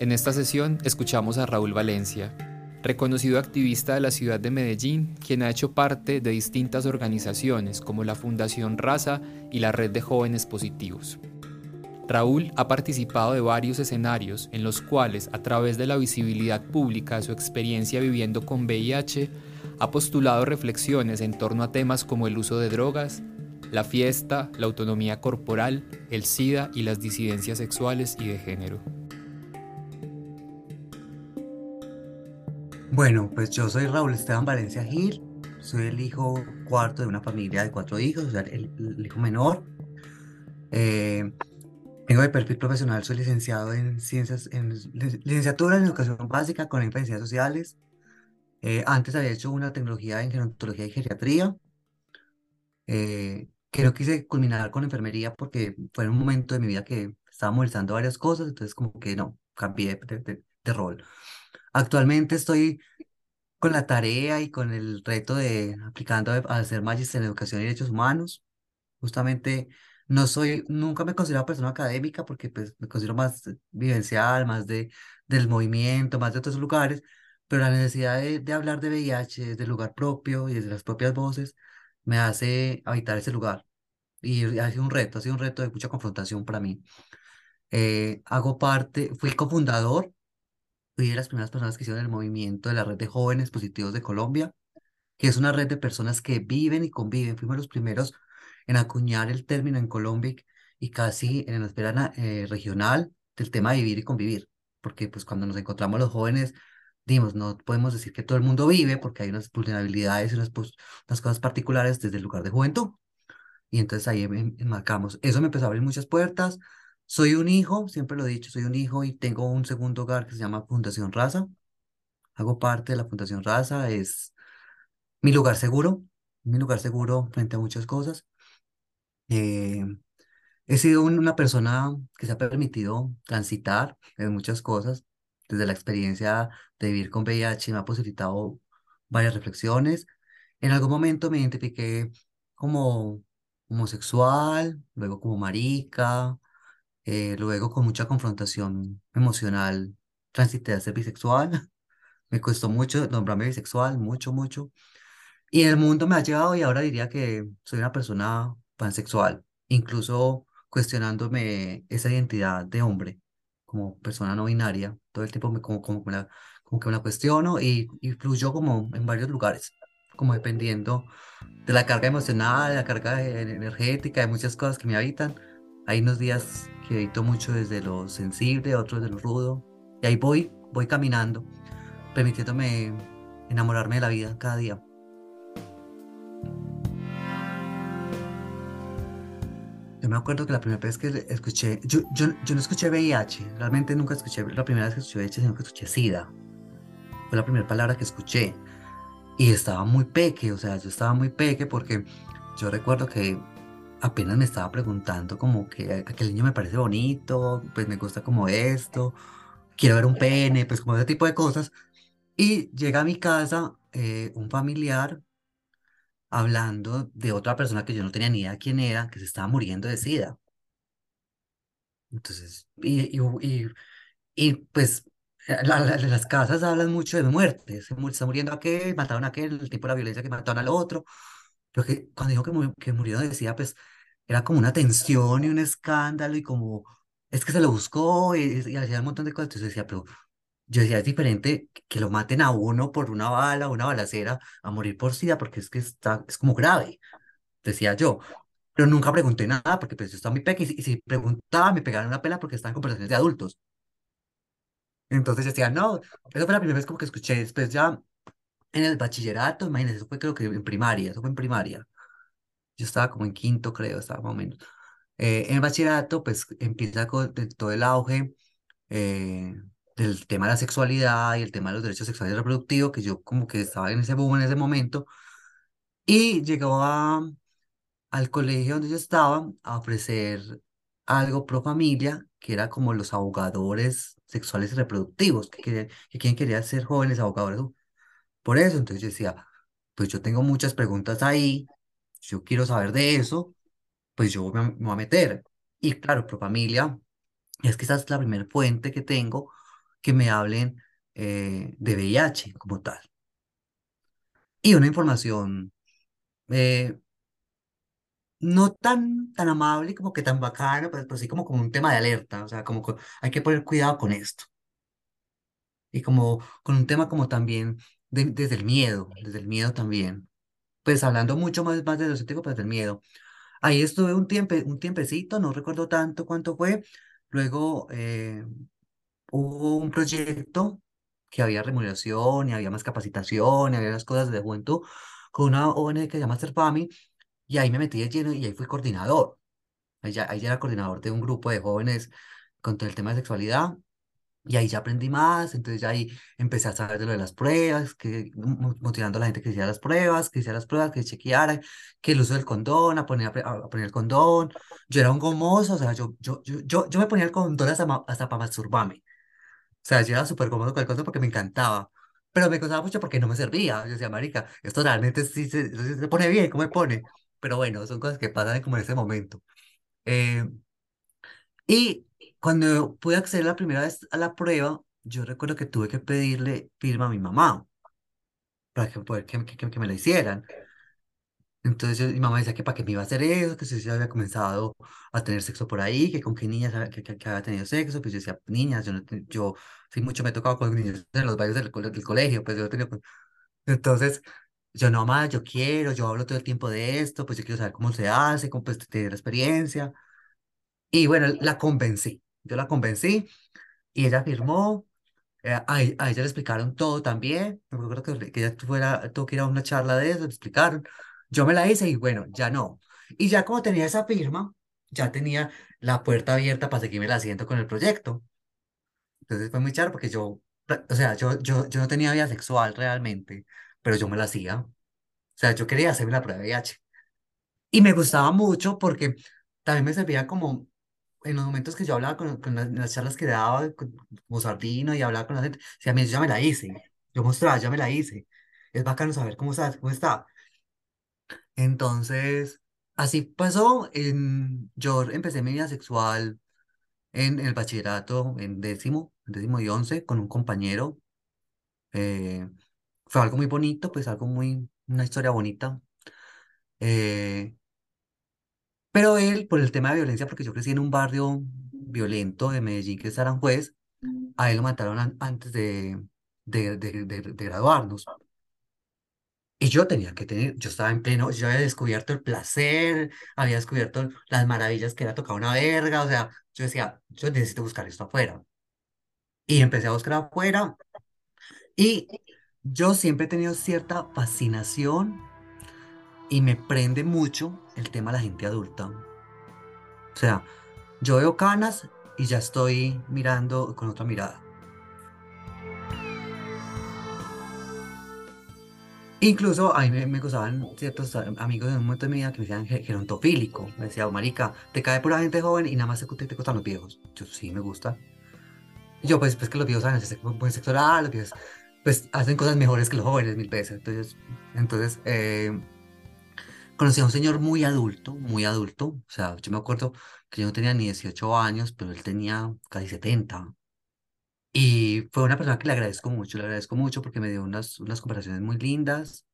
En esta sesión escuchamos a Raúl Valencia, reconocido activista de la ciudad de Medellín, quien ha hecho parte de distintas organizaciones como la Fundación Raza y la Red de Jóvenes Positivos. Raúl ha participado de varios escenarios en los cuales, a través de la visibilidad pública de su experiencia viviendo con VIH, ha postulado reflexiones en torno a temas como el uso de drogas, la fiesta, la autonomía corporal, el SIDA y las disidencias sexuales y de género. Bueno, pues yo soy Raúl Esteban Valencia Gil, soy el hijo cuarto de una familia de cuatro hijos, o sea, el, hijo menor. Eh, tengo de perfil profesional, soy licenciado en ciencias, en licenciatura en educación básica con énfasis en sociales. Eh, antes había hecho una tecnología en gerontología y geriatría. Eh, que no quise culminar con enfermería porque fue un momento de mi vida que estaba molestando varias cosas, entonces como que no, cambié de, de rol. Actualmente estoy con la tarea y con el reto de aplicando a hacer magíster en educación y derechos humanos. Justamente no soy, nunca me considero persona académica porque pues me considero más vivencial, más de, del movimiento, más de otros lugares, pero la necesidad de, de hablar de VIH desde el lugar propio y desde las propias voces me hace habitar ese lugar. Y ha sido un reto, ha sido un reto de mucha confrontación para mí. Eh, hago parte, fui cofundador fui de las primeras personas que hicieron el movimiento de la red de jóvenes positivos de Colombia, que es una red de personas que viven y conviven. Fuimos los primeros en acuñar el término en Colombia y casi en la esfera eh, regional del tema de vivir y convivir, porque pues cuando nos encontramos los jóvenes, dimos, no podemos decir que todo el mundo vive porque hay unas vulnerabilidades y unas, pues, unas cosas particulares desde el lugar de juventud. Y entonces ahí enmarcamos. Eso me empezó a abrir muchas puertas, soy un hijo, siempre lo he dicho, soy un hijo y tengo un segundo hogar que se llama Fundación Raza. Hago parte de la Fundación Raza, es mi lugar seguro, mi lugar seguro frente a muchas cosas. Eh, he sido una persona que se ha permitido transitar en muchas cosas, desde la experiencia de vivir con VIH me ha posibilitado varias reflexiones. En algún momento me identifiqué como homosexual, luego como marica, eh, luego, con mucha confrontación emocional, transité a ser bisexual. Me costó mucho nombrarme bisexual, mucho, mucho. Y el mundo me ha llegado y ahora diría que soy una persona pansexual, incluso cuestionándome esa identidad de hombre como persona no binaria. Todo el tiempo me, como, como, la, como que me la cuestiono y, y fluyo como en varios lugares, como dependiendo de la carga emocional, de la carga energética, de muchas cosas que me habitan. Hay unos días que edito mucho desde lo sensible, otros de lo rudo. Y ahí voy, voy caminando, permitiéndome enamorarme de la vida cada día. Yo me acuerdo que la primera vez que escuché, yo, yo, yo no escuché VIH, realmente nunca escuché, la primera vez que escuché VIH, sino que escuché SIDA. Fue la primera palabra que escuché. Y estaba muy peque, o sea, yo estaba muy peque porque yo recuerdo que apenas me estaba preguntando como que aquel niño me parece bonito, pues me gusta como esto, quiero ver un pene, pues como ese tipo de cosas. Y llega a mi casa eh, un familiar hablando de otra persona que yo no tenía ni idea quién era, que se estaba muriendo de sida. Entonces, y, y, y, pues las casas hablan mucho de muerte, se está muriendo aquel, mataron a aquel, el tipo de la violencia que mataron al otro. Pero que cuando dijo que, que murió decía, pues era como una tensión y un escándalo y como, es que se lo buscó y, hacía un montón de cosas. Entonces decía, pero yo decía, es diferente que lo maten a uno por una bala, una balacera, a morir por SIDA, porque es que está, es como grave, decía yo. Pero nunca pregunté nada, porque pues yo estaba muy pequeño y, si preguntaba me pegaron una pena porque estaban en conversaciones de adultos. Entonces decía, no, eso fue la primera vez como que escuché. Después ya en el bachillerato, imagínense, eso fue creo que en primaria, eso fue en primaria. Yo estaba como en quinto, creo, estaba más o menos. Eh, en bachillerato, pues empieza con todo el auge eh, del tema de la sexualidad y el tema de los derechos sexuales y reproductivos, que yo como que estaba en ese boom en ese momento, y llegó a, al colegio donde yo estaba a ofrecer algo pro familia, que era como los abogadores sexuales y reproductivos, que, querían, que quien quería ser jóvenes abogadores. Por eso, entonces yo decía, pues yo tengo muchas preguntas ahí, yo quiero saber de eso, pues yo me, me voy a meter. Y claro, pro familia, es que esa es la primera fuente que tengo que me hablen eh, de VIH como tal. Y una información eh, no tan, tan amable como que tan bacana, pero, pero sí como, como un tema de alerta, o sea, como hay que poner cuidado con esto. Y como con un tema como también de- desde el miedo, desde el miedo también. Pues hablando mucho más, más de lo científico, pues del miedo. Ahí estuve un tiempo, un tiempecito, no recuerdo tanto cuánto fue. Luego eh, hubo un proyecto que había remuneración y había más capacitación y había las cosas de juventud con una ONG que se llama Serpami y ahí me metí de lleno y ahí fui coordinador. Ahí era coordinador de un grupo de jóvenes con el tema de sexualidad y ahí ya aprendí más, entonces ya ahí empecé a saber de lo de las pruebas, que, mo- motivando a la gente que hiciera las pruebas, que hiciera las pruebas, que chequeara, que el uso del condón, a poner, a, poner el condón. Yo era un gomoso, o sea, yo, yo, yo, yo, me ponía el condón hasta, hasta para masturbarme. O sea, yo era súper cómodo con el condón porque me encantaba. Pero me costaba mucho porque no me servía. Yo decía, marica, esto realmente sí se, se pone bien, ¿cómo me pone? Pero bueno, son cosas que pasan como en ese momento. Eh, y cuando pude acceder la primera vez a la prueba, yo recuerdo que tuve que pedirle firma a mi mamá para que, poder que, que, que me la hicieran. Entonces yo- mi mamá decía que para qué me iba a hacer eso, que si yo había comenzado a tener sexo por ahí, que con qué niñas que, que, que había tenido sexo, pues yo decía, niñas, yo, no, yo sí mucho me he tocado con niños en los bailes del, del colegio, pues yo tenido... con- Entonces, yo no, mamá, yo quiero, yo hablo todo el tiempo de esto, pues yo quiero saber cómo se hace, cómo pues, tener la experiencia. Y bueno, la convencí, yo la convencí y ella firmó. Eh, a, a ella le explicaron todo también. Me acuerdo que, que ella fuera, tuvo que ir a una charla de eso, le explicaron. Yo me la hice y bueno, ya no. Y ya como tenía esa firma, ya tenía la puerta abierta para seguirme la haciendo con el proyecto. Entonces fue muy charro porque yo, o sea, yo, yo, yo no tenía vida sexual realmente, pero yo me la hacía. O sea, yo quería hacerme la prueba de VIH. Y me gustaba mucho porque también me servía como en los momentos que yo hablaba con, con las, en las charlas que daba, con- como Sardino y hablaba con la gente, si a mí ya me la hice, yo mostraba, ya me la hice. Es bacano saber cómo está, cómo está. Entonces, así pasó. En, yo empecé mi vida sexual en, el bachillerato, en décimo, en décimo y once, con un compañero. eh, fue algo muy bonito, pues algo muy, una historia bonita. eh, pero él, por el tema de violencia, porque yo crecí en un barrio violento de Medellín, que es Aranjuez, a él lo mataron an- antes de, de, de, de, de graduarnos. Y yo tenía que tener, yo estaba en pleno, yo había descubierto el placer, había descubierto las maravillas que era tocar una verga, o sea, yo decía, yo necesito buscar esto afuera. Y empecé a buscar afuera y yo siempre he tenido cierta fascinación y me prende mucho el tema de la gente adulta. O sea, yo veo canas y ya estoy mirando con otra mirada. Incluso a mí me, me gustaban ciertos amigos en un momento de mi vida que me decían ge- gerontofílico. Me decía, "Oh, marica, te cae pura gente joven y nada más te, te, gustan los viejos. Yo sí me gusta. Yo, pues, pues que los viejos saben buen los viejos, pues hacen cosas mejores que los jóvenes mil veces. Entonces, entonces eh, conocí a un señor muy adulto, muy adulto. O sea, yo me acuerdo que yo no tenía ni 18 años, pero él tenía casi 70. Y fue una persona que le agradezco mucho, le agradezco mucho porque me dio unas, unas conversaciones muy lindas.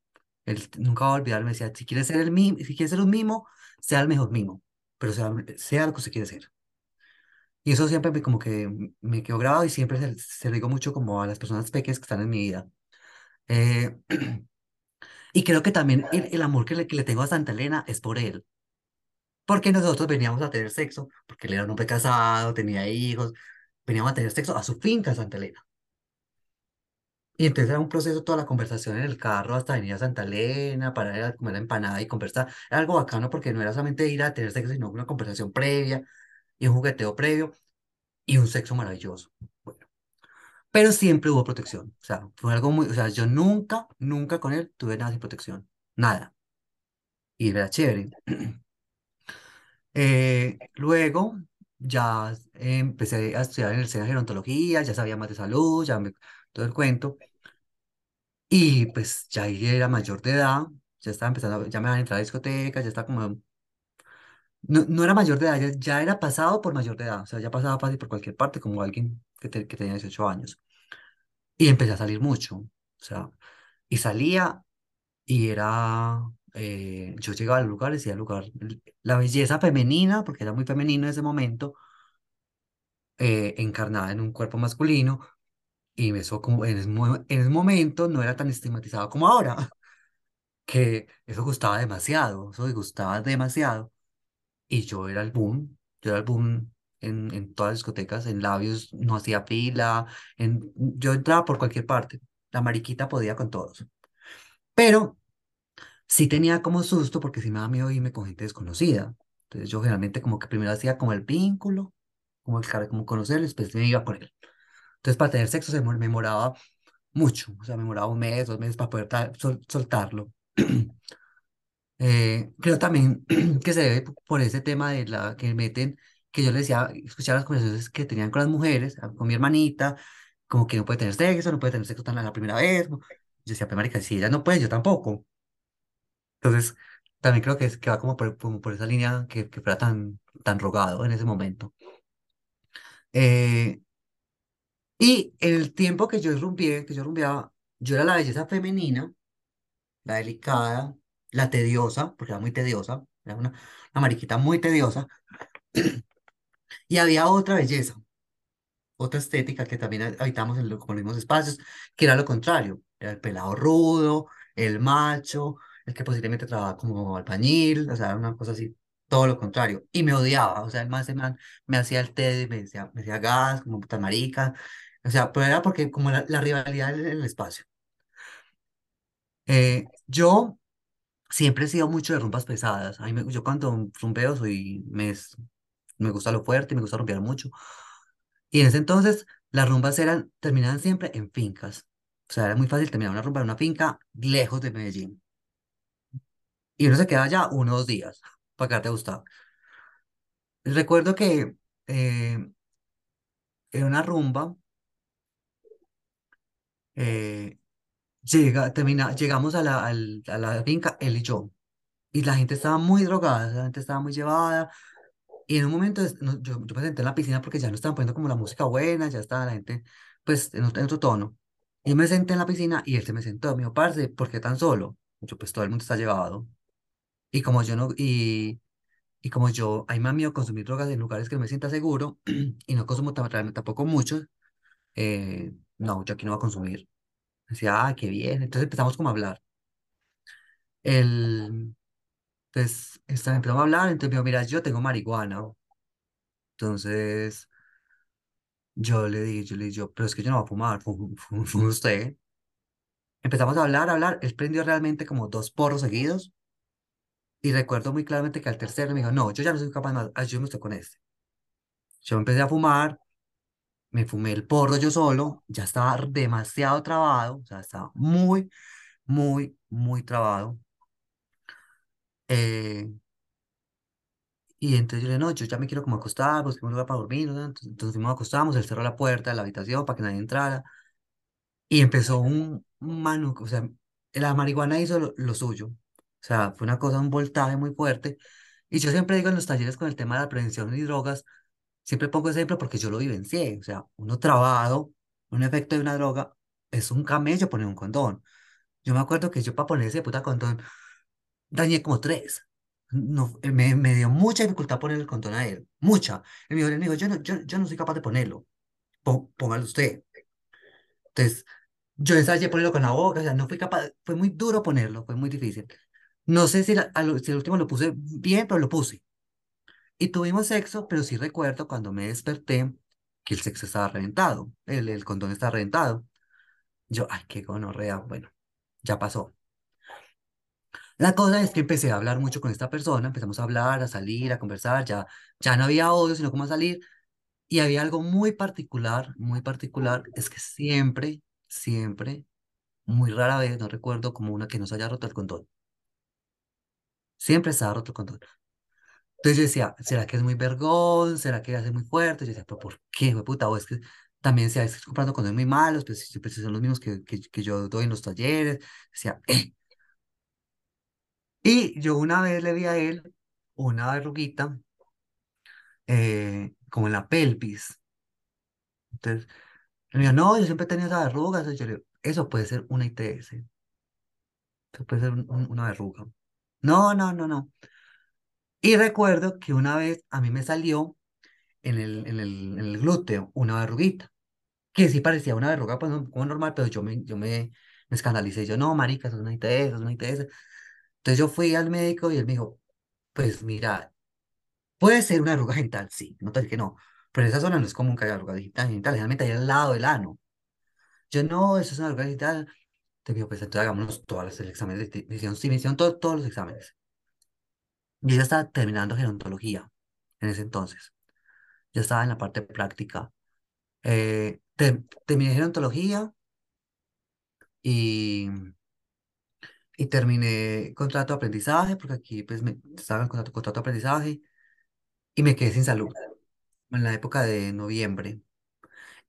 Él nunca va a olvidar, me decía, si quieres ser el mimo, si quieres ser un mimo, sea el mejor mimo, pero sea, sea lo que usted quiere ser. Y eso siempre me, como que me quedó grabado y siempre se, se lo digo mucho como a las personas pequeñas que están en mi vida. Eh, y creo que también el, el amor que le, que le tengo a Santa Elena es por él, porque nosotros veníamos a tener sexo, porque él era un hombre casado, tenía hijos, veníamos a tener sexo a su finca Santa Elena. Y entonces era un proceso toda la conversación en el carro hasta venir a Santa Elena, para ir a comer la empanada y conversar. Era algo bacano porque no era solamente ir a tener sexo, sino una conversación previa y un jugueteo previo y un sexo maravilloso. Pero siempre hubo protección. O sea, fue algo muy, o sea, yo nunca, nunca con él tuve nada sin protección, nada. Y era chévere. Eh, luego ya empecé a estudiar en el SENA gerontología, ya sabía más de salud, ya me, todo el cuento. Y pues ya era mayor de edad, ya estaba empezando, ya me iban a entrar a discotecas, ya estaba como... No, no era mayor de edad, ya, ya era pasado por mayor de edad, o sea, ya pasaba fácil por cualquier parte, como alguien que, te- que tenía 18 años. Y empecé a salir mucho, o sea, y salía y era... eh, yo llegaba al lugar, decía el lugar, la belleza femenina, porque era muy femenino en ese momento, eh, encarnada en un cuerpo masculino, y eso como en ese, en ese momento no era tan estigmatizado como ahora. que eso gustaba demasiado, eso gustaba demasiado. Y yo era el boom, yo era el boom en, en todas las discotecas, en labios no hacía fila, en, yo entraba por cualquier parte, la mariquita podía con todos. Pero sí tenía como susto porque sí me daba miedo irme con gente desconocida. Entonces yo generalmente como que primero hacía como el vínculo, como el cara, como conocerlo, después me iba con él. Entonces para tener sexo se me demoraba mucho, o sea, me demoraba un mes, dos meses para poder sol- soltarlo. Eh, creo también que se debe por ese tema de la que meten, que yo le decía, escuchar las conversaciones que tenían con las mujeres, ah, con mi hermanita, como que no puede tener sexo, no puede tener sexo tan la primera vez. Yo decía, pues marica, si ella no puede, yo tampoco. Entonces, también creo que, es, que va como por, por esa línea que, que fuera tan, tan rogado en ese momento. Eh, y el tiempo que yo rumbié, que yo rumbeaba, yo era la belleza femenina, la delicada, la tediosa, porque era muy tediosa, era una, una mariquita muy tediosa Y había otra belleza, otra estética que también ha- habitamos en los mismos espacios, que era lo contrario. Era el pelado rudo, el macho, el que posiblemente trabajaba como albañil, o sea, una cosa así, todo lo contrario. Y me odiaba, o sea, el más man me hacía el té, me decía, me decía gas, como puta marica. O sea, pero era porque como la, la rivalidad en el espacio. Eh, yo siempre he sido mucho de rumbas pesadas. A mí me- yo cuando rumbeo soy, me, me gusta lo fuerte, me gusta rumbear mucho. Y en ese entonces las rumbas eran, terminaban siempre en fincas. O sea, era muy fácil terminar una rumba en una finca lejos de Medellín. Y uno se quedaba allá uno o dos días para que te gustaba. Recuerdo que eh, en una rumba eh, llega, termina, llegamos a la, a la finca, él y yo. Y la gente estaba muy drogada, la gente estaba muy llevada. Y en un momento no, yo, yo me senté en la piscina porque ya no estaban poniendo como la música buena, ya estaba la gente pues en otro, en otro tono. Y me senté en la piscina y él se me sentó, me dijo, parce, ¿por qué tan solo? Yo, pues todo el mundo está llevado. Y como yo no, y, y como yo, a mí me da miedo consumir drogas en lugares que no me sienta seguro y no consumo tampoco mucho, eh, no, yo aquí no voy a consumir. Decía, ah, qué bien. Entonces empezamos como a hablar. El, pues está- empezamos a hablar, entonces me dijo, mira, yo tengo marihuana. Entonces yo le dije, yo le dije, yo, pero es que yo no voy a fumar, fum, fum, fum usted. Empezamos a hablar, a hablar. Él prendió realmente como dos porros seguidos. Y recuerdo muy claramente que al tercero me dijo, no, yo ya no soy capaz más, ayúdame con este. Yo empecé a fumar, me fumé el porro yo solo, ya estaba demasiado trabado, o sea, estaba muy, muy, muy trabado. Eh, y entonces yo le dije, no, yo ya me quiero como acostar, busqué un lugar para dormir, ¿no? Entonces, entonces a acostamos, él cerró la puerta de la habitación para que nadie entrara. Y empezó un manuco, o sea, la marihuana hizo lo, lo suyo. O sea, fue una cosa, un voltaje muy fuerte. Y yo siempre digo en los talleres con el tema de la prevención y drogas, siempre pongo ese ejemplo porque yo lo vivencié. O sea, uno trabado, un efecto de una droga, es un camello poner un condón. Yo me acuerdo que yo para poner ese puta condón, dañé como tres. No, eh, me, me dio mucha dificultad poner el condón a él, mucha. Y él me dijo, yo no, yo, yo no soy capaz de ponerlo, Pó- póngalo usted. Entonces, yo ensayé ponerlo con la boca, o sea, no fui capaz, fue muy duro ponerlo, fue muy difícil. No sé si, la- si el último lo puse bien, pero lo puse. Y tuvimos sexo, pero sí recuerdo cuando me desperté que el sexo estaba reventado, el, el condón estaba reventado. Yo, ay, qué gonorrea, bueno, ya pasó. La cosa es que empecé a hablar mucho con esta persona, empezamos a hablar, a salir, a conversar, ya, ya no había odio, sino como a salir. Y había algo muy particular, muy particular, es que siempre, siempre, muy rara vez, no recuerdo como una que no se haya roto el condón. Siempre estaba roto el condón. Entonces yo decía, ¿será que es muy vergón? ¿Será que hace muy fuerte? Yo decía, ¿pero por qué, puta? O es que también se estoy comprando condones muy malos, pues siempre son los mismos que, que, que yo doy en los talleres. Decía, eh. Y yo una vez le vi a él una verruguita eh, como en la pelvis. Entonces, él me dijo, no, yo siempre he tenido esas verrugas. Y yo le digo, eso puede ser una ITS. Eso puede ser un- un- una verruga. No, no, no, no. Y recuerdo que una vez a mí me salió en el, en el, en el glúteo una verruguita, que sí parecía una verruga, pues como normal, pero yo me, yo me, me escandalicé. Yo, no, marica, eso es una ITS, eso es una ITS. Entonces yo fui al médico y él me dijo, pues mira, puede ser una verruga genital, sí, no te digo que no, pero en esa zona no es común que haya verruga genital, generalmente ahí al lado del ano. Yo, no, eso es una verruga genital. Te digo, pues entonces hagámonos todos los exámenes, de- me sí, me hicieron todo- todos los exámenes. Yo ya estaba terminando gerontología en ese entonces. Yo estaba en la parte práctica. Eh, te- terminé gerontología y, y terminé contrato de aprendizaje, porque aquí pues me, estaba en contrato, contrato de aprendizaje y me quedé sin salud en la época de noviembre.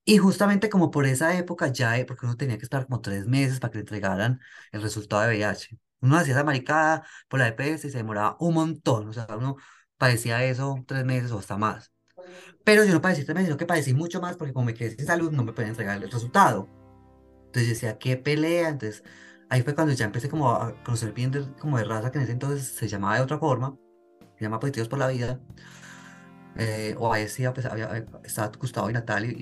Y justamente como por esa época ya, eh, porque uno tenía que esperar como tres meses para que le entregaran el resultado de VIH. Uno hacía esa maricada por la EPS y se demoraba un montón. O sea, uno padecía eso tres meses o hasta más. Pero yo no padecí tres meses, sino que padecí mucho más porque como me quedé sin salud no me podían entregar el resultado. Entonces yo decía, qué pelea. Entonces ahí fue cuando ya empecé como a conocer bien de, como de raza que en ese entonces se llamaba de otra forma. Se llama Positivos por la Vida. Eh, o ahí sí, pues, había, eh, estaba Gustavo y Natalia y,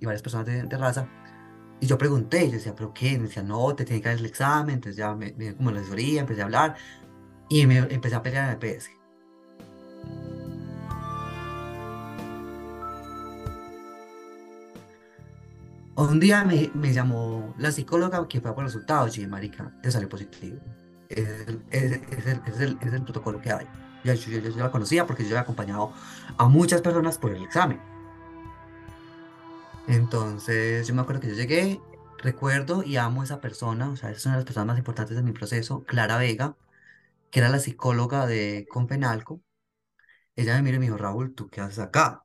y varias personas de, de raza. Y yo pregunté, yo decía, ¿pero qué? Me decía, no, te tiene que dar el examen. Entonces ya me, me como la asesoría, empecé a hablar y me empecé a pelear en el PS. Un día me, me llamó la psicóloga que fue por resultados. Y marica, te salió positivo. Es es, el, el, es el protocolo que hay. Ya, yo, yo, yo la conocía porque yo había acompañado a muchas personas por el examen. Entonces, yo me acuerdo que yo llegué, recuerdo y amo a esa persona, o sea, es una de las personas más importantes de mi proceso, Clara Vega, que era la psicóloga de Confenalco. Ella me miró y me dijo, Raúl, ¿tú qué haces acá?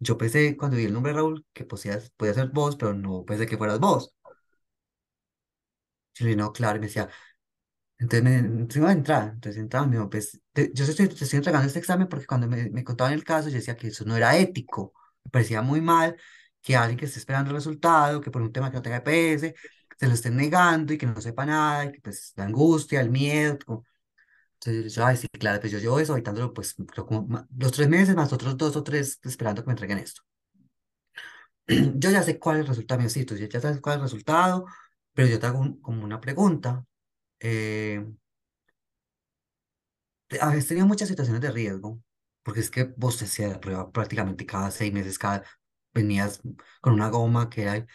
Yo pensé cuando vi el nombre de Raúl que podías, podía ser vos, pero no pensé que fueras vos. Yo le dije, no, claro, y me decía, entonces me, entonces iba a entrar, entonces entraba, me dijo, pues, te- yo estoy, te estoy entregando este examen porque cuando me, me contaban el caso, yo decía que eso no era ético, me parecía muy mal que alguien que esté esperando el resultado, que por un tema que no tenga EPS, se lo estén negando y que no sepa nada, y que pues la angustia, el miedo, como- entonces yo, ay, sí, claro, pues yo llevo eso habitándolo, pues, creo como los tres meses más otros dos o tres esperando que me entreguen esto. Yo ya sé cuál es el resultado, sí, tú ya sabes cuál es el resultado, pero yo te hago un- como una pregunta. eh, habéis tenido muchas situaciones de riesgo, porque es que vos te hacías la prueba prácticamente cada seis meses, cada, venías con una goma que era,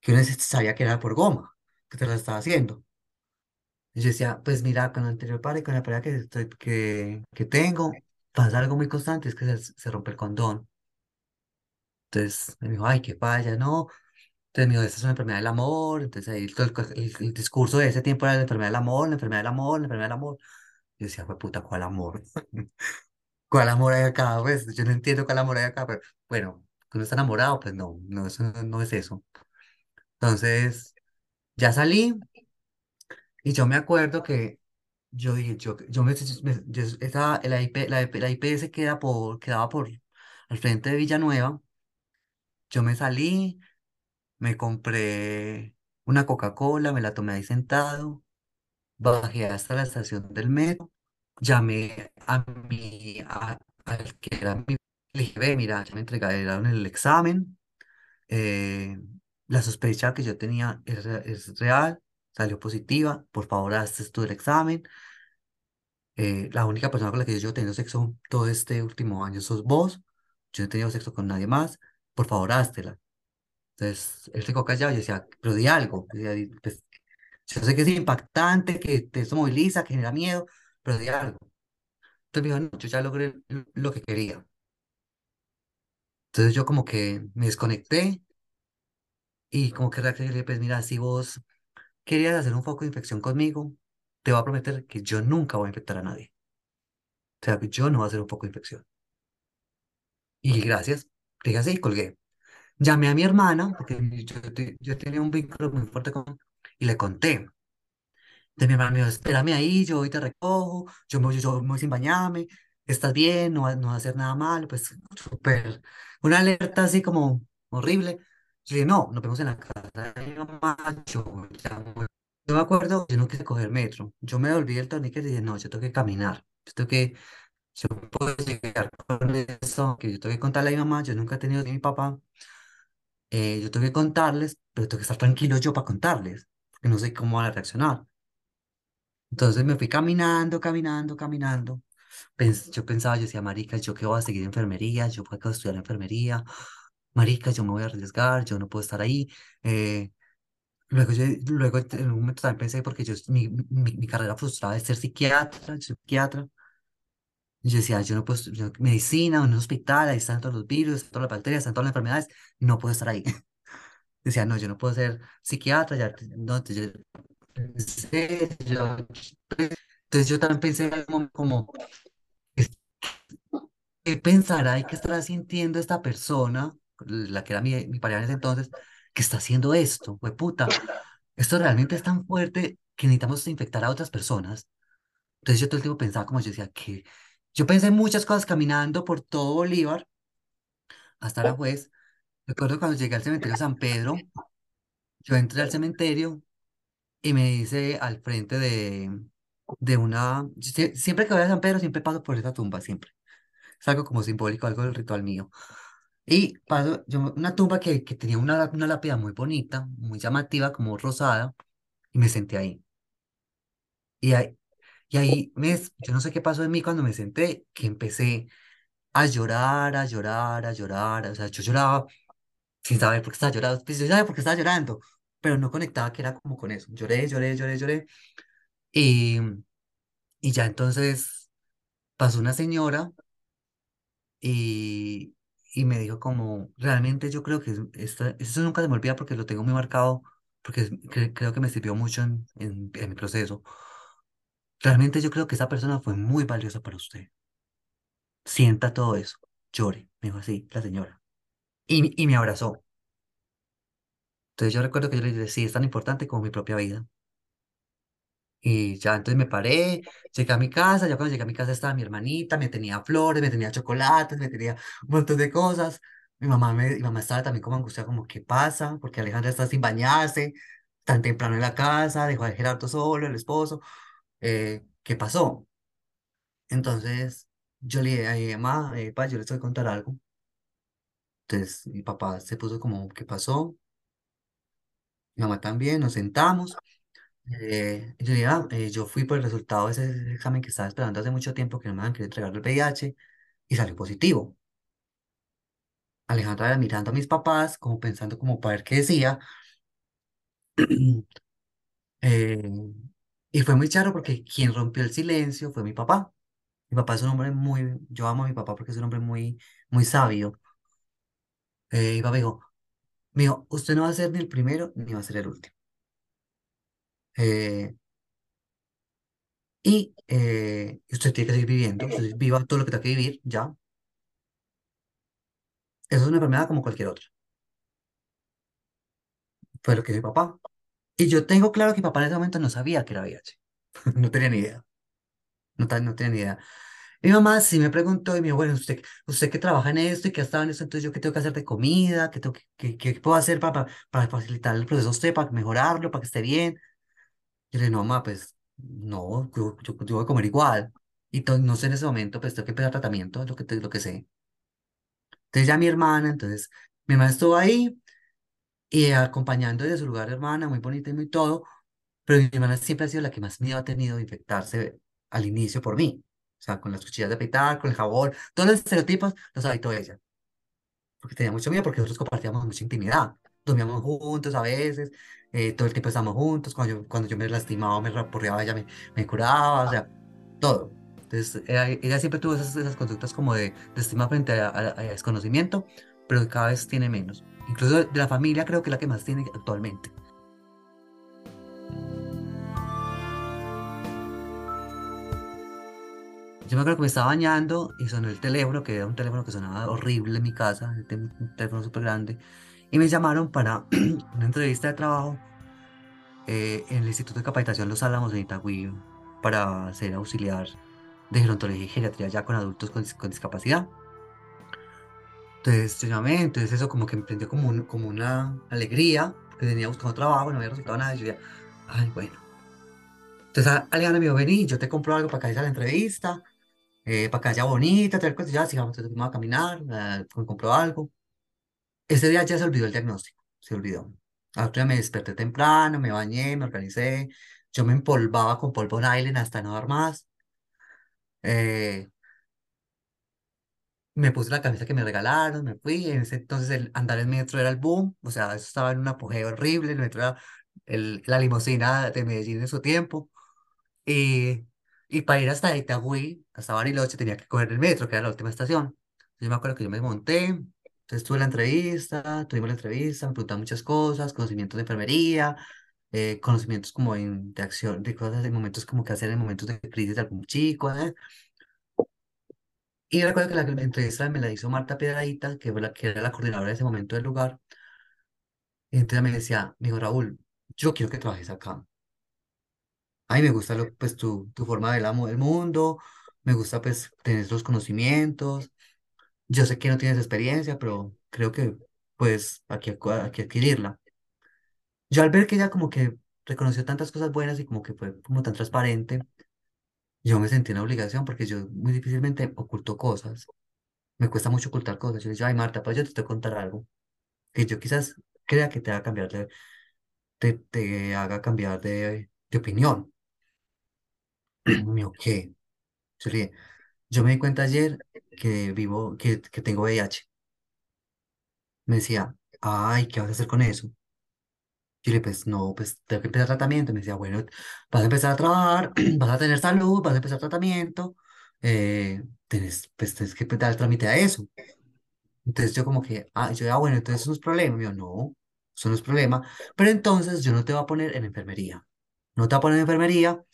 que uno sabía que era por goma, que te la estaba haciendo. Yo decía, pues mira, con la anterior pareja, con la pareja que, estoy, que, que tengo, pasa algo muy constante, es que se, se rompe el condón. Entonces me dijo, ay, qué falla, no. Entonces me dijo, esta es una enfermedad del amor. Entonces ahí todo el, el- el discurso de ese tiempo era la enfermedad del amor, la enfermedad del amor, la enfermedad del amor. Yo decía, fue puta, ¿cuál amor? ¿Cuál amor hay acá? Pues yo no entiendo cuál amor hay acá, pero bueno, uno está enamorado, pues no, no, eso no, no es eso. Entonces, ya salí y yo me acuerdo que yo dije, yo, yo me, me- yo estaba, la IP, la IP, la IPS queda por, quedaba por al frente de Villanueva. Yo me salí, me compré una Coca-Cola, me la tomé ahí sentado, bajé hasta la estación del metro, llamé a mi, a- al que era mi, le dije, mira, ya me entregaron el examen, eh, la sospecha que yo tenía es, es real, salió positiva, por favor, hazte tú el examen. eh, la única persona con la que yo llevo teniendo sexo todo este último año sos vos, yo no he tenido sexo con nadie más, por favor, háztela. Entonces, él se quedó callado y decía, pero di algo. Decía, "Di- pues, yo sé que es impactante, que te moviliza, que genera miedo, pero di algo. Entonces me dijo, no, yo ya logré lo lo que quería. Entonces yo como que me desconecté y como que reaccioné, pues mira, si vos querías hacer un foco de infección conmigo, te voy a prometer que yo nunca voy a infectar a nadie. O sea, que yo no voy a hacer un foco de infección. Y gracias, dije así colgué. Llamé a mi hermana, porque yo, yo tenía un vínculo muy fuerte con... Y le conté. De mi hermana me dijo, espérame ahí, yo hoy te recojo, yo me, voy- yo me voy sin bañarme, estás bien, no, no a hacer nada mal, pues súper, una alerta así como horrible. Yo dije, no, nos vemos en la casa de mi mamá, yo me acuerdo, yo no quise coger metro, yo me volví del torniquete y dije, no, yo tengo que caminar, yo tengo que, yo puedo llegar con eso, que yo tengo que contarle a mi mamá, yo nunca he tenido ni mi papá, eh, yo tengo que contarles, pero tengo que estar tranquilo yo para contarles, porque no sé cómo van a reaccionar. Entonces me fui caminando, caminando, caminando. Pens- yo pensaba, yo decía, marica, ¿yo qué voy a seguir enfermería? ¿Yo voy a estudiar enfermería? Marica, yo me voy a arriesgar, yo no puedo estar ahí. Eh, luego, yo, luego en un momento también pensé, porque yo, mi, mi, mi carrera frustrada es ser psiquiatra, yo soy psiquiatra. Yo decía, yo no puedo estudiar medicina, un hospital, ahí están todos los virus, están todas las bacterias, están todas las enfermedades, no puedo estar ahí. Decía, no, yo no puedo ser psiquiatra, ya, no, yo, en serio. Entonces yo también pensé como ¿Qué pensará y qué estará sintiendo esta persona, la que era mi, mi pareja en ese entonces, que está haciendo esto? Pues puta, esto realmente es tan fuerte que necesitamos infectar a otras personas. Entonces yo todo el tiempo pensaba como yo decía que yo pensé en muchas cosas caminando por todo Bolívar hasta la juez. Recuerdo cuando llegué al cementerio San Pedro, yo entré al cementerio y me dice al frente de, de una... sie- Siempre que voy a San Pedro, siempre paso por esa tumba, siempre. Es algo como simbólico, algo del ritual mío. Y paso, yo, una tumba que, que tenía una, una lápida muy bonita, muy llamativa, como rosada, y me senté ahí. Y ahí, y ahí me, yo no sé qué pasó en mí cuando me senté, que empecé a llorar, a llorar, a llorar. O sea, yo lloraba sin saber por qué estaba llorando. Pues yo por qué estaba llorando, pero no conectaba que era como con eso. Lloré, lloré, lloré, lloré. Y, y ya entonces pasó una señora y, y me dijo como, realmente yo creo que es- esta- eso nunca se me olvida porque lo tengo muy marcado, porque creo que me sirvió mucho en, en, en mi proceso. Realmente yo creo que esa persona fue muy valiosa para usted. Sienta todo eso, llore, me dijo así la señora. Y, y me abrazó. Entonces yo recuerdo que yo le dije, sí, es tan importante como mi propia vida. Y ya entonces me paré, llegué a mi casa, ya cuando llegué a mi casa estaba mi hermanita, me tenía flores, me tenía chocolates, me tenía un montón de cosas. Mi mamá, me, mi mamá estaba también como angustiada, como, ¿qué pasa? Porque Alejandra está sin bañarse, tan temprano en la casa, dejó a Gerardo solo, el esposo, eh, ¿qué pasó? Entonces yo le dije a mi mamá, eh, pa, yo les voy a contar algo. Entonces mi papá se puso como, ¿qué pasó? Mi mamá también, nos sentamos. Eh, yo "Ah, eh, yo fui por el resultado de ese examen que estaba esperando hace mucho tiempo, que no me han querido entregar el VIH, y salió positivo. Alejandra era mirando a mis papás, como pensando como para ver qué decía. eh, y fue muy charro porque quien rompió el silencio fue mi papá. Mi papá es un hombre muy, yo amo a mi papá porque es un hombre muy, muy sabio. Eh, y papá dijo, me usted no va a ser ni el primero ni va a ser el último. Eh, y eh, usted tiene que seguir viviendo, usted viva todo lo que tenga que vivir, ya. Eso es una enfermedad como cualquier otra. Fue lo que mi papá. Y yo tengo claro que mi papá en ese momento no sabía que era VIH. No tenía ni idea. No, no tenía ni idea. Mi mamá sí me preguntó y me dijo, bueno, usted, usted que trabaja en esto y que ha estado en esto, entonces yo qué tengo que hacer de comida, qué, tengo que, qué, qué puedo hacer para, para, para facilitar el proceso a usted, para mejorarlo, para que esté bien. Yo le dije, no, mamá, pues no, yo, yo, yo voy a comer igual. Y to- no sé en ese momento, pues tengo que empezar tratamiento, es lo que, lo que sé. Entonces ya mi hermana, entonces mi hermana estuvo ahí y acompañando desde su lugar hermana, muy bonita y muy todo. Pero mi hermana siempre ha sido la que más miedo ha tenido de infectarse al inicio por mí. O sea, con las cuchillas de peitar, con el jabón, todos los estereotipos los habitó ella. Porque tenía mucho miedo, porque nosotros compartíamos mucha intimidad. Dormíamos juntos a veces, eh, todo el tiempo estábamos juntos. Cuando yo, cuando yo me lastimaba, me raporreaba, ella me, me curaba, o sea, todo. Entonces, ella, ella siempre tuvo esas, esas conductas como de, de estima frente a, a- a desconocimiento, pero cada vez tiene menos. Incluso de la familia creo que es la que más tiene actualmente. Yo me acuerdo que me estaba bañando y sonó el teléfono, que era un teléfono que sonaba horrible en mi casa, un teléfono súper grande, y me llamaron para una entrevista de trabajo eh, en el Instituto de Capacitación Los Álamos de Itagüí para ser auxiliar de gerontología y geriatría ya con adultos con, con discapacidad. Entonces llamé, entonces eso como que me prendió como, un, como una alegría, porque tenía buscando trabajo, no había resultado nada, y yo decía, ay, bueno. Entonces Alejandra me dijo, vení, yo te compro algo para que vayas a la entrevista, eh, para que haya bonita, tal cosa, ya, sigamos, entonces a caminar, eh, me compró algo. Ese día ya se olvidó el diagnóstico, se olvidó. Al otro día me desperté temprano, me bañé, me organicé, yo me empolvaba con polvo Island hasta no dar más. Eh, me puse la camisa que me regalaron, me fui. En ese entonces el andar en metro era el boom, o sea, eso estaba en un apogeo horrible. El metro era el, la limusina de Medellín en su tiempo. Y, y para ir hasta Itagüí, hasta Bariloche, tenía que coger el metro, que era la última estación. Yo me acuerdo que yo me monté, entonces tuve la entrevista, tuvimos la entrevista, me preguntaban muchas cosas, conocimientos de enfermería, eh, conocimientos como en, de acción, de cosas, en momentos como que hacer en momentos de crisis de algún chico, ¿eh? Y recuerdo que la entrevista me la hizo Marta Piedradita, que, fue la, que era la coordinadora de ese momento del lugar. Y entonces me decía, me dijo, Raúl, yo quiero que trabajes acá. A mí me gusta lo, pues, tu, tu forma de ver el mundo, me gusta pues tener los conocimientos. Yo sé que no tienes experiencia, pero creo que pues aquí, aquí adquirirla. Yo al ver que ella como que reconoció tantas cosas buenas y como que fue como tan transparente, yo me sentí en obligación porque yo muy difícilmente oculto cosas. Me cuesta mucho ocultar cosas. Yo le digo, ay Marta, pues yo te tengo que contar algo que yo quizás crea que te haga cambiar de, te, te haga cambiar de, de opinión. ¿qué? Yo le dije, yo me di cuenta ayer que vivo, que, que tengo VIH. Me decía, ay, ¿qué vas a hacer con eso? Yo le dije, pues no, pues tengo que empezar tratamiento. Me decía, bueno, vas a empezar a trabajar, vas a tener salud, vas a empezar tratamiento, eh, tienes, pues tienes que dar el trámite a eso. Entonces yo como que, ah, yo, ah, bueno, entonces eso no es problema. Me no, eso no es problema. Pero entonces yo no te voy a poner en enfermería. No te voy a poner en enfermería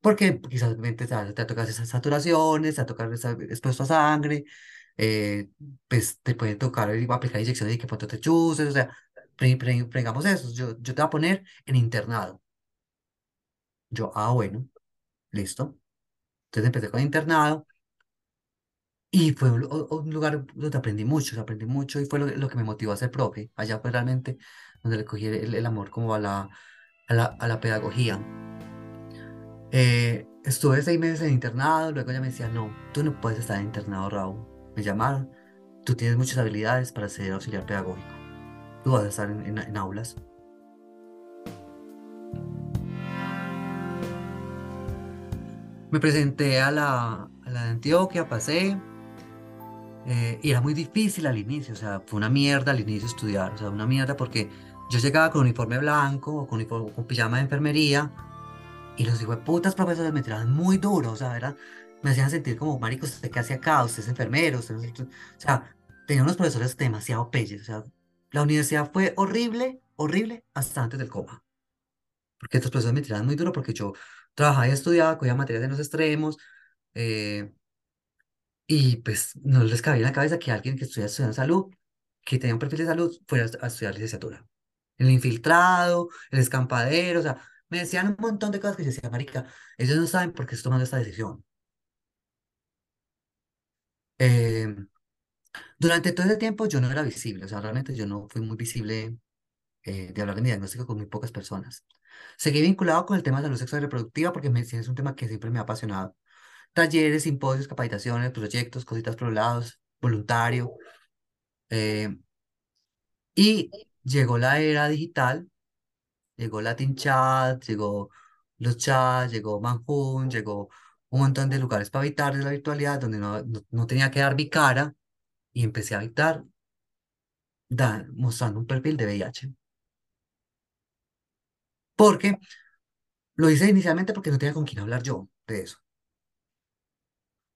porque quizás te, te tocar esas saturaciones, te tocar expuesto a sangre, eh, pues te puede tocar aplicar inyecciones y que pronto te chuses, o sea, prengamos eso, yo, yo te voy a poner en internado. Yo, ah, bueno, listo. Entonces empecé con internado y fue un, un lugar donde aprendí mucho, aprendí mucho y fue lo, lo, que me motivó a ser profe. Allá fue realmente donde le cogí el, el amor como a la, a la, a la pedagogía. Eh, estuve seis meses en internado, luego ella me decía, no, tú no puedes estar en internado, Raúl. Me llamaron, tú tienes muchas habilidades para ser auxiliar pedagógico. Tú vas a estar en, en, aulas. Me presenté a la, a la de Antioquia, pasé, eh, y era muy difícil al inicio, o sea, fue una mierda al inicio estudiar, o sea, una mierda porque yo llegaba con uniforme blanco o con, uniforme, con pijama de enfermería y los putas profesores me tiraban muy duro, o sea, era, me hacían sentir como, marico, usted qué hacía acá, usted es enfermero, usted o sea, tenía unos profesores demasiado peyes, o sea, la universidad fue horrible, horrible, hasta antes del coma. Porque estos profesores me tiraban muy duro porque yo trabajaba y estudiaba, cogía materias de los extremos, eh, y pues no les cabía en la cabeza que alguien que estudiaba en salud, que tenía un perfil de salud, fuera a estudiar licenciatura. El infiltrado, el escampadero, o sea, me decían un montón de cosas que yo decía, marica, ellos no saben por qué estoy tomando esta decisión. Eh, durante todo ese tiempo yo no era visible, o sea, realmente yo no fui muy visible eh, de hablar de mi diagnóstico con muy pocas personas. Seguí vinculado con el tema de salud sexual y reproductiva porque es un tema que siempre me ha apasionado. Talleres, simposios, capacitaciones, proyectos, cositas por los lados, voluntario. Eh, y llegó la era digital Llegó Latin Chat, llegó los chats, llegó Manjun, llegó un montón de lugares para habitar de la virtualidad donde no, no, tenía que dar mi cara y empecé a habitar mostrando un perfil de VIH. Porque lo hice inicialmente porque no tenía con quién hablar yo de eso.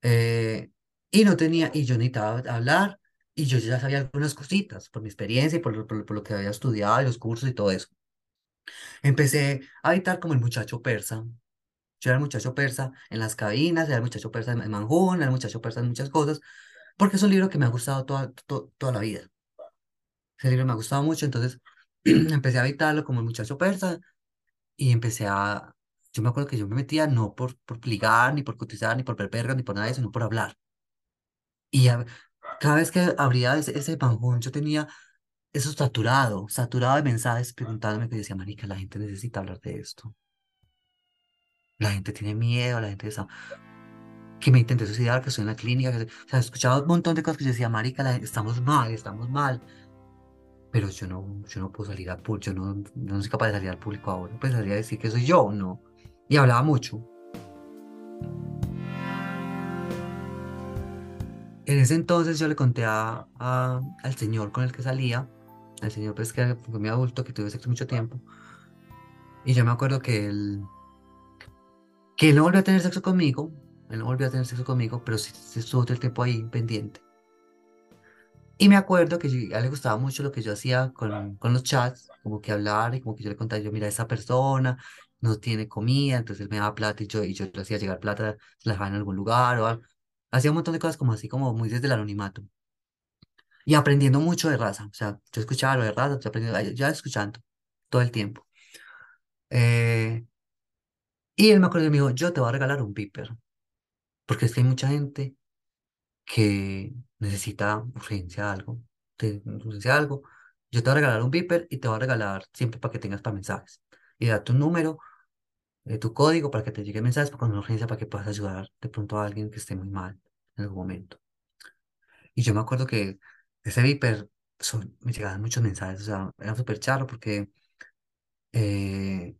Eh, y no tenía, y yo necesitaba hablar Y yo ya sabía algunas cositas por mi experiencia y por, por, por lo que había estudiado, y los cursos y todo eso. Empecé a habitar como el muchacho persa. Yo era el muchacho persa en las cabinas, era el muchacho persa en Manjún, era el muchacho persa en muchas cosas, porque es un libro que me ha gustado toda, to- toda la vida. Ese libro me ha gustado mucho, entonces empecé a habitarlo como el muchacho persa y empecé a... Yo me acuerdo que yo me metía no por, por ligar, ni por cotizar, ni por ver vergas, ni por nada de eso, sino por hablar. Y a- cada vez que abría ese, ese Manjún, yo tenía eso saturado, saturado de mensajes preguntándome que decía, marica, la gente necesita hablar de esto. La gente tiene miedo, la gente está... Que me intenté suicidar, que estoy en la clínica, que... O sea, escuchaba un montón de cosas que yo decía, marica, la- estamos mal, estamos mal. Pero yo no, yo no puedo salir al público, yo no, no soy capaz de salir al público ahora. Pues salía a decir que soy yo, no. Y hablaba mucho. En ese entonces yo le conté a, a- al señor con el que salía, al señor pues que fue mi adulto, que tuve sexo mucho tiempo. Y yo me acuerdo que él, que él no volvió a tener sexo conmigo, él no volvió a tener sexo conmigo, pero sí, sí estuvo todo el tiempo ahí pendiente. Y me acuerdo que a él le gustaba mucho lo que yo hacía con, con los chats, como que hablar y como que yo le contaba, yo, mira, esa persona no tiene comida, entonces él me daba plata y yo, y yo le hacía llegar plata, se la dejaba en algún lugar o algo. Hacía un montón de cosas como así, como muy desde el anonimato. Y aprendiendo mucho de raza, o sea, yo escuchaba lo de raza, yo aprendiendo, ya escuchando todo el tiempo. Eh, y él me acuerdo que me dijo, yo te voy a regalar un piper, porque es que hay mucha gente que necesita urgencia algo, te urgencia algo, yo te voy a regalar un beeper y te voy a regalar siempre para que tengas para mensajes. Y da tu número, eh, tu código para que te lleguen mensajes para una urgencia para que puedas ayudar de pronto a alguien que esté muy mal en algún momento. Y yo me acuerdo que ese beeper son- me llegaban muchos mensajes, o sea, era súper charro porque eh,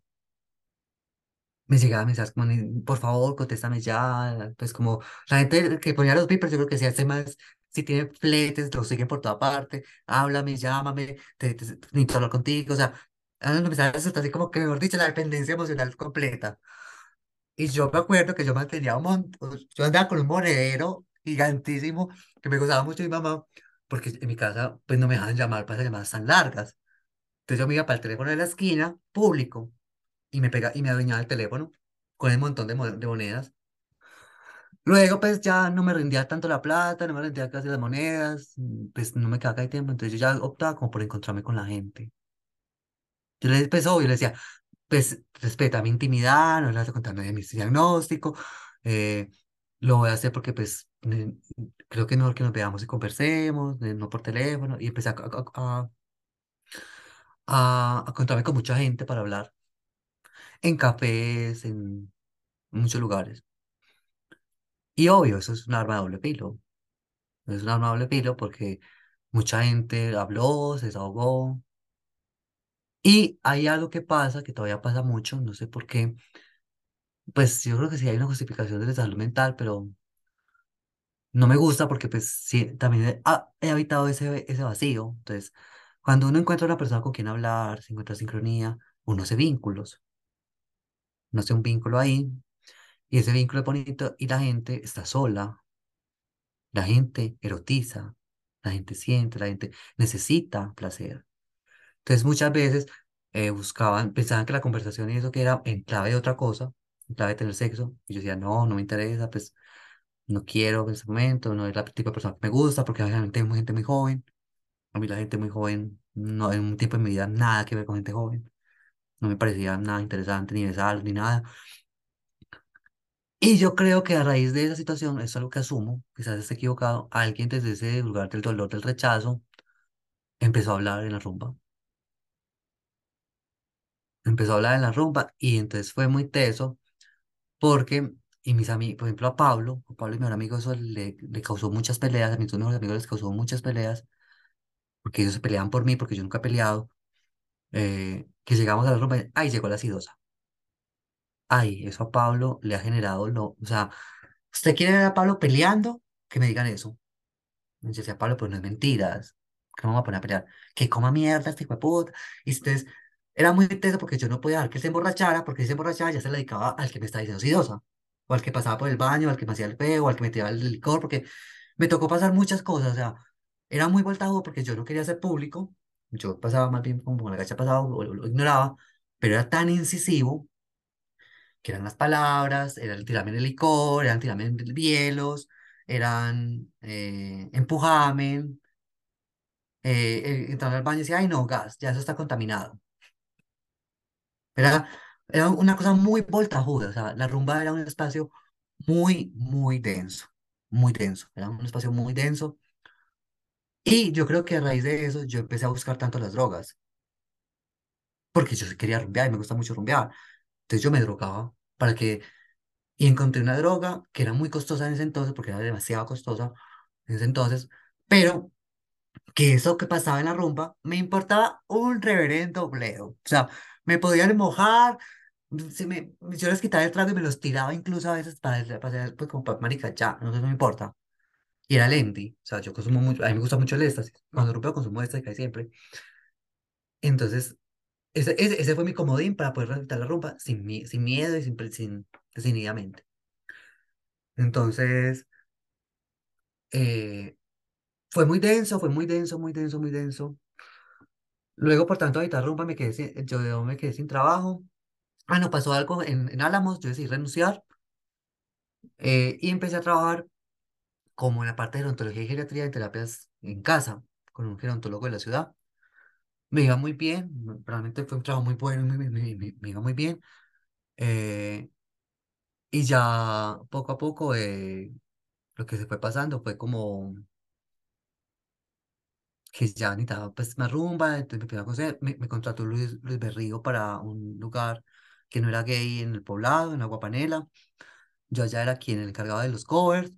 me llegaban mensajes como, "Ni- por favor, contéstame ya. Pues como la gente que ponía los beepers, yo creo que si hace más, si tiene fletes, los siguen por toda parte. Háblame, llámame, te, te- necesito hablar contigo. O sea, los mensajes así como que, mejor dicho, la dependencia emocional completa. Y yo me acuerdo que yo mantenía un montón, yo andaba con un monedero gigantísimo que me gustaba mucho mi mamá, porque en mi casa pues no me dejaban llamar para esas llamadas tan largas. Entonces yo me iba para el teléfono de la esquina, público y me pega y me adueñaba el teléfono con el montón de, de monedas. Luego, pues ya no me rendía tanto la plata, no me rendía casi las monedas, mm, pues no me quedaba casi tiempo, entonces yo ya optaba como por encontrarme con la gente. Yo les, pues obvio, les decía, pues respeta mi intimidad, no le vas a contar nada de mi diagnóstico, eh, lo voy a hacer porque pues creo que mejor que nos veamos y conversemos, no por teléfono, y empecé a, a, a- a encontrarme con mucha gente para hablar, en cafés, en muchos lugares. Y obvio, eso es un arma de doble filo. Es un arma de doble filo porque mucha gente habló, se desahogó. Y hay algo que pasa, que todavía pasa mucho, no sé por qué. Pues yo creo que sí hay una justificación de la salud mental, pero no me gusta porque pues sí, también he, he habitado ese, ese vacío. Entonces, cuando uno encuentra una persona con quien hablar, se encuentra sincronía, uno hace vínculos, uno hace un vínculo ahí, y ese vínculo es bonito y la gente está sola, la gente erotiza, la gente siente, la gente necesita placer. Entonces muchas veces eh, buscaban, pensaban que la conversación y eso que era en clave de otra cosa, clave de tener sexo, y yo decía, no, no me interesa, pues no quiero en ese momento, no es la tipo de persona que me gusta, porque obviamente hay gente muy joven, a mí la gente muy joven, no, en un tiempo de mi vida nada que ver con gente joven, no me parecía nada interesante, ni besar, ni nada. Y yo creo que a raíz de esa situación, eso es algo que asumo, quizás esté equivocado, alguien desde ese lugar del dolor, del rechazo, empezó a hablar en la rumba. Empezó a hablar en la rumba y entonces fue muy teso porque, y mis amigos, por ejemplo a Pablo, a Pablo mi mejor amigo eso le, causó muchas peleas, a mis dos mejores amigos les causó muchas peleas porque ellos se peleaban por mí, porque yo nunca he peleado, eh, que llegamos a la rumba ay, llegó la sidosa. Ay, eso a Pablo le ha generado lo, o sea, ¿usted quiere ver a Pablo peleando? Que me digan eso. Yo decía, Pablo, pues no es mentiras. ¿Cómo me voy a poner a pelear? Que coma mierda este hijo de puta. Y entonces era muy teso porque yo no podía dejar que él se emborrachara, porque si se emborrachara ya se le dedicaba al que me estaba diciendo sidosa. O al que pasaba por el baño, al que me hacía el peo, al que me tiraba el licor, porque me tocó pasar muchas cosas. O sea, Era muy voltajo porque yo no quería ser público, yo pasaba más bien como la gacha pasaba o lo, lo ignoraba, pero era tan incisivo que eran las palabras, era el tirame el licor, eran tirame el hielos, eran eh, empujame, eh, eh, al baño y decía, ay no, gas, ya eso está contaminado. Era, era una cosa muy voltajuda, o sea, la rumba era un espacio muy, muy denso, muy denso, era un espacio muy denso. Y yo creo que a raíz de eso yo empecé a buscar tanto las drogas, porque yo quería rumbear y me gusta mucho rumbear. Entonces yo me drogaba para que... Y encontré una droga que era muy costosa en ese entonces, porque era demasiado costosa en ese entonces, pero que eso que pasaba en la rumba me importaba un reverendo bledo. O sea, me podían mojar, se me, yo les quitaba el trago y me los tiraba incluso a veces para, para pues como para marica, ya, no, no me importa. Y era el Emdi, o sea, yo consumo mucho, a mí me gusta mucho el éxtasis. Cuando rumpeo consumo éxtasis siempre. Entonces, ese, ese, ese fue mi comodín para poder resultar la rumba sin, mi- sin miedo y sin, sin, desinhibidamente. Entonces, eh, fue muy denso, fue muy denso, muy denso, muy denso. Luego, por tanto, ahorita rumba me quedé sin, yo me quedé sin trabajo. Ah, no, pasó algo en, en Álamos, yo decidí renunciar eh, y empecé a trabajar como en la parte de gerontología y geriatría de terapias en casa, con un gerontólogo de la ciudad. Me iba muy bien, me- realmente fue un trabajo muy bueno, me- me- me- me iba muy bien. eh, y ya poco a poco eh, lo que se fue pasando fue como que ya necesitaba pues más rumba, entonces me, empezó a conocer, me, me contrató Luis, Luis Berrigo para un lugar que no era gay en el poblado, en Agua Panela. Yo allá era quien el encargado de los covers.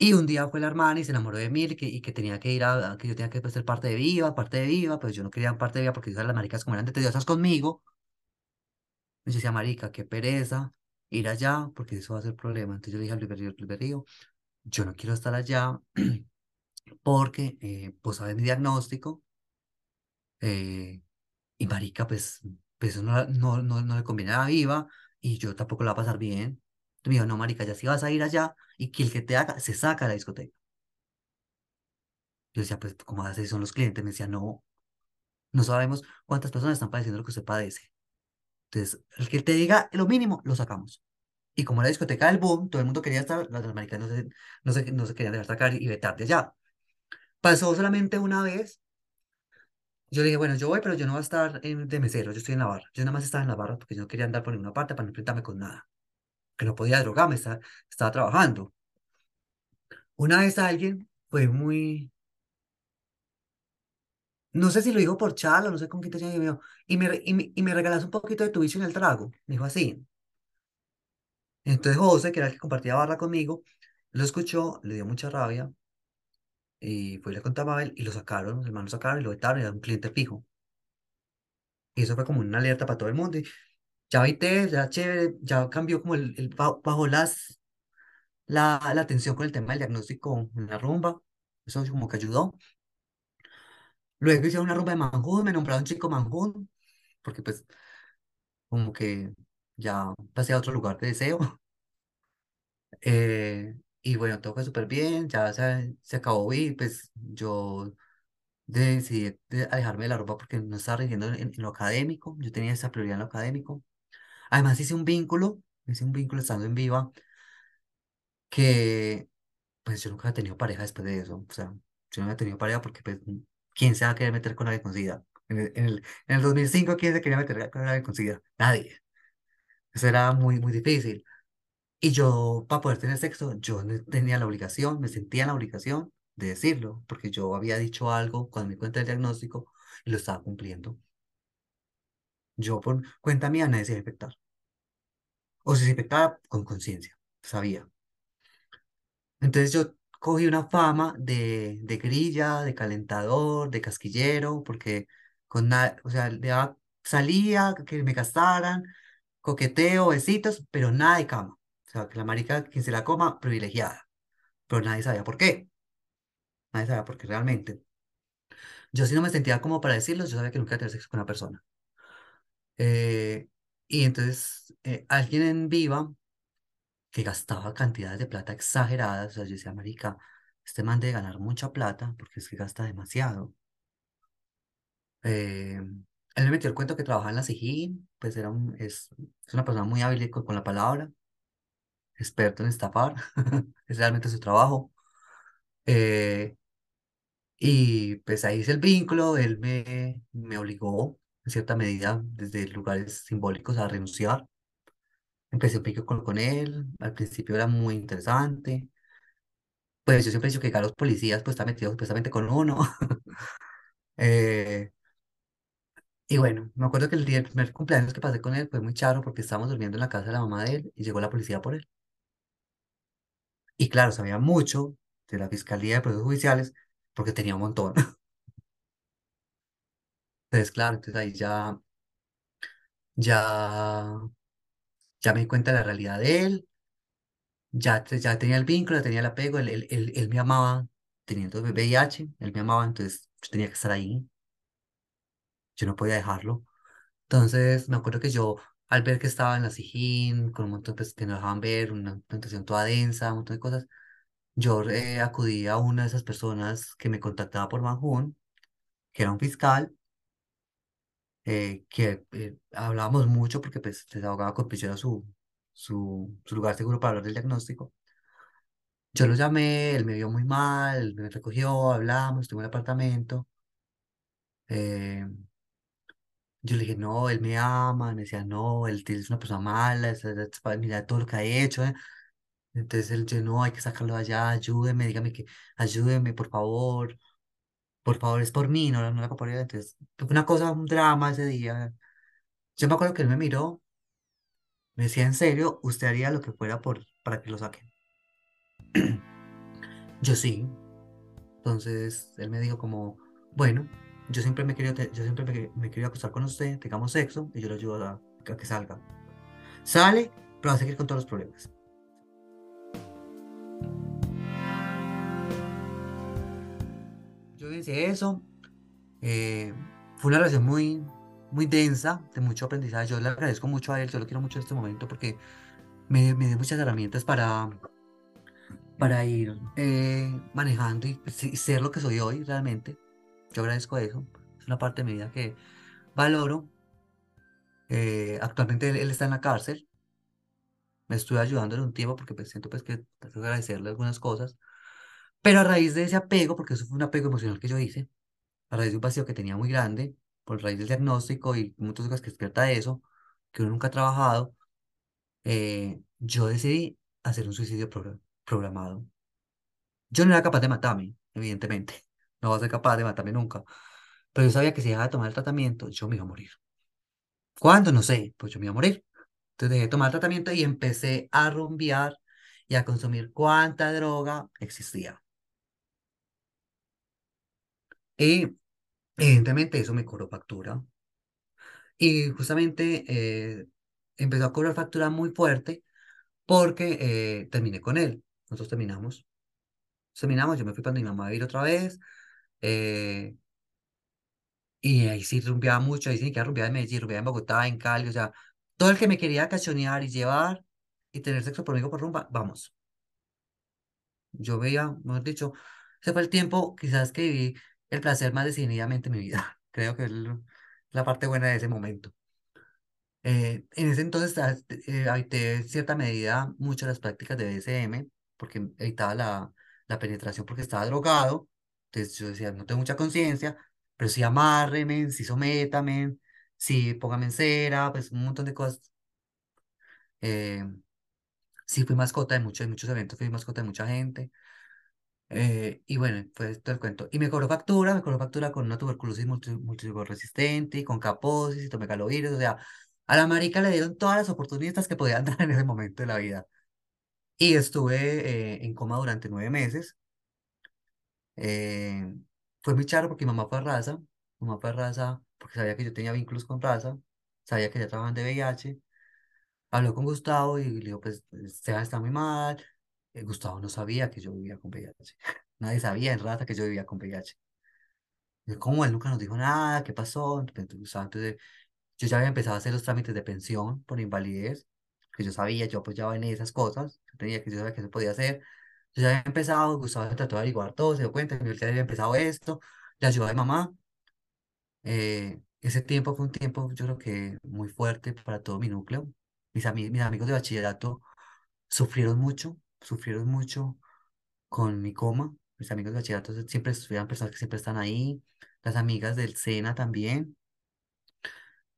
Y un día fue la hermana y se enamoró de mí y que, y que tenía que ir a, a- que yo tenía que pues, ser parte de Viva, parte de Viva, pues yo no quería parte de Viva porque yo las maricas como eran de tediosas conmigo. Y yo decía, marica, qué pereza ir allá porque eso va a ser problema. Entonces yo le dije a Luis Berrío, Luis Berrío, yo no quiero estar allá porque eh, pues sabes mi diagnóstico eh, y marica, pues, pues eso no, no, no, no le conviene a Viva y yo tampoco la va a pasar bien. Entonces me dijo, no, marica, ya si vas a ir allá y que el que te haga se saca de la discoteca. Yo decía, pues, ¿cómo hace son los clientes? Me decía, no, no sabemos cuántas personas están padeciendo lo que usted padece. Entonces, el que te diga lo mínimo, lo sacamos. Y como la discoteca del boom, todo el mundo quería estar, las maricas no se, no se, no se querían dejar sacar y vetar de allá. Pasó solamente una vez. Yo le dije, bueno, yo voy, pero yo no voy a estar en- de mesero, yo estoy en la barra. Yo nada más estaba en la barra porque yo no quería andar por ninguna parte para no enfrentarme con nada. Que no podía drogarme, estaba, estaba trabajando. Una vez alguien fue muy, no sé si lo dijo por charla, no sé con qué tenía, y me y me, y me, y me regalas un poquito de tu vicio en el trago. Me dijo así. Entonces José, que era el que compartía barra conmigo, lo escuchó, le dio mucha rabia y fue y le contaba a él y lo sacaron, los hermanos lo sacaron y lo vetaron y era un cliente fijo. Y eso fue como una alerta para todo el mundo. Y ya viste, ya chévere, ya cambió como el, el ba- bajó las, la, la atención con el tema del diagnóstico en la rumba. Eso como que ayudó. Luego hicieron una rumba de Manjún, me nombraron chico Manjún, porque pues como que ya pasé a otro lugar de deseo. Eh, y bueno, todo fue súper bien, ya se, se acabó y pues yo decidí de alejarme de la ropa porque no estaba rindiendo en, en lo académico, yo tenía esa prioridad en lo académico. Además hice un vínculo, hice un vínculo estando en Viva, que pues yo nunca he tenido pareja después de eso, o sea, yo no he tenido pareja porque pues, ¿quién se va a querer meter con alguien con SIDA? En el, en el, en el 2005, ¿quién se quería meter con alguien con SIDA? Nadie. Eso era muy, muy difícil. Y yo, para poder tener sexo, yo tenía la obligación, me sentía en la obligación de decirlo, porque yo había dicho algo cuando me cuenta del diagnóstico y lo estaba cumpliendo. Yo, por cuenta mía, nadie se iba infectar. O si se infectaba con conciencia, sabía. Entonces yo cogí una fama de, de grilla, de calentador, de casquillero, porque con nada, o sea, salía, que me gastaran, coqueteo, besitos, pero nada de cama. O sea, que la marica, quien se la coma, privilegiada. Pero nadie sabía por qué. Nadie sabía por qué realmente. Yo sí no me sentía como para decirlo, yo sabía que nunca iba a tener sexo con una persona. Eh, y entonces, eh, alguien en Viva que gastaba cantidades de plata exageradas, o sea, yo decía, marica, este man debe ganar mucha plata porque es que gasta demasiado. Eh, él me metió el cuento que trabajaba en la SIJIN, pues era un, es, es una persona muy hábil con, con la palabra, experto en estafar, es realmente su trabajo. Eh, y pues ahí hice el vínculo, él me, me obligó en cierta medida desde lugares simbólicos a renunciar. Empecé un pico con, él, al principio era muy interesante. Pues yo siempre he dicho que los policías pues están metidos supuestamente con uno. Eh, y bueno, me acuerdo que el día, el primer cumpleaños que pasé con él fue muy charro porque estábamos durmiendo en la casa de la mamá de él y llegó la policía por él. Y claro, sabía mucho de la Fiscalía de Procesos Judiciales porque tenía un montón. Entonces, claro, entonces ahí ya, ya, ya me di cuenta de la realidad de él, ya, ya tenía el vínculo, tenía el apego, él, él, él, él me amaba teniendo VIH, él me amaba, entonces yo tenía que estar ahí, yo no podía dejarlo. Entonces, me acuerdo que yo, al ver que estaba en la Sijín, con un montón pues, que no dejaban ver, una presentación toda densa, un montón de cosas, yo eh, acudí a una de esas personas que me contactaba por Manjún, que era un fiscal, eh, que eh, hablábamos mucho porque pues desahogaba con Pichero su, su, su lugar seguro para hablar del diagnóstico. Yo lo llamé, él me vio muy mal, me recogió, hablamos, estuve en el apartamento. eh, yo le dije, no, él me ama, me decía, no, él es una persona mala, es- es- mira todo lo que ha hecho. eh". Entonces él, yo, no, hay que sacarlo de allá, ayúdeme, dígame que, ayúdeme, por favor, por favor, es por mí, no, no la por él. Entonces, una cosa, un drama ese día. Yo me acuerdo que él me miró, me decía, en serio, usted haría lo que fuera por, para que lo saquen. Yo sí. Entonces él me dijo como, bueno, yo siempre me quería, yo siempre me, que- me quería acostar con usted, tengamos sexo y yo lo ayudo a, que salga. Sale, pero va a seguir con todos los problemas. Yo hice eso. eh, fue una relación muy, muy densa, de mucho aprendizaje. Yo le agradezco mucho a él, yo lo quiero mucho en este momento porque me, dio muchas herramientas para, para ir eh, manejando y pues, sí, ser lo que soy hoy realmente. Yo agradezco eso. Es una parte de mi vida que valoro. Eh, actualmente él, él está en la cárcel. Me estuve ayudándole un tiempo porque pues, siento pues, que tengo que agradecerle algunas cosas. Pero a raíz de ese apego, porque eso fue un apego emocional que yo hice, a raíz de un vacío que tenía muy grande, por raíz del diagnóstico y muchas cosas que despierta eso, que uno nunca ha trabajado, eh, yo decidí hacer un suicidio progra- programado. Yo no era capaz de matarme, evidentemente. No voy a ser capaz de matarme nunca. Pero yo sabía que si dejaba de tomar el tratamiento, yo me iba a morir. ¿Cuándo? No sé, pues yo me iba a morir. Entonces dejé de tomar el tratamiento y empecé a rumbear y a consumir cuánta droga existía. Y evidentemente eso me cobró factura. Y justamente eh, empezó a cobrar factura muy fuerte porque eh, terminé con él. Nosotros terminamos. Terminamos, yo me fui para mi mamá a vivir otra vez. Eh, Y ahí sí rumbeaba mucho, ahí sí que rumbeaba en Medellín, rumbeaba en Bogotá, en Cali, o sea, todo el que me quería cachonear y llevar y tener sexo conmigo por rumba, vamos. Yo veía, mejor dicho, ese fue el tiempo quizás que viví el placer más decididamente en mi vida. Creo que es la parte buena de ese momento. Eh, en ese entonces ah, eh, evité en cierta medida mucho las prácticas de BDSM, porque evitaba la, la penetración porque estaba drogado. Entonces yo decía, no tengo mucha conciencia, pero sí amárreme, sí sométame, sí póngame en cera, pues un montón de cosas. Eh, sí fui mascota de muchos, de muchos eventos, fui mascota de mucha gente. eh, y bueno, fue todo el cuento. Y me cobró factura, me cobró factura con una tuberculosis multi, multiresistente, y con caposis y tomegalovirus, o sea, a la marica le dieron todas las oportunidades que podían dar en ese momento de la vida. Y estuve eh, en coma durante nueve meses. Eh, fue muy charro porque mi mamá fue a raza, mi mamá fue a raza porque sabía que yo tenía vínculos con raza, sabía que ya trabajaban de VIH. Habló con Gustavo y le dijo, pues, Esteban está muy mal. Eh, Gustavo no sabía que yo vivía con VIH. Nadie sabía en raza que yo vivía con VIH. ¿Cómo? Él nunca nos dijo nada, ¿qué pasó? Entonces, Gustavo, entonces, yo ya había empezado a hacer los trámites de pensión por invalidez, que yo sabía, yo apoyaba en esas cosas, yo tenía que yo sabía que se podía hacer. Yo ya había empezado, Gustavo trató de averiguar todo, se dio cuenta que yo había empezado esto, la ayuda de mamá. Eh, ese tiempo fue un tiempo, yo creo que muy fuerte para todo mi núcleo. Mis, ami- mis amigos de bachillerato sufrieron mucho, sufrieron mucho con mi coma. Mis amigos de bachillerato siempre eran personas que siempre están ahí. Las amigas del SENA también.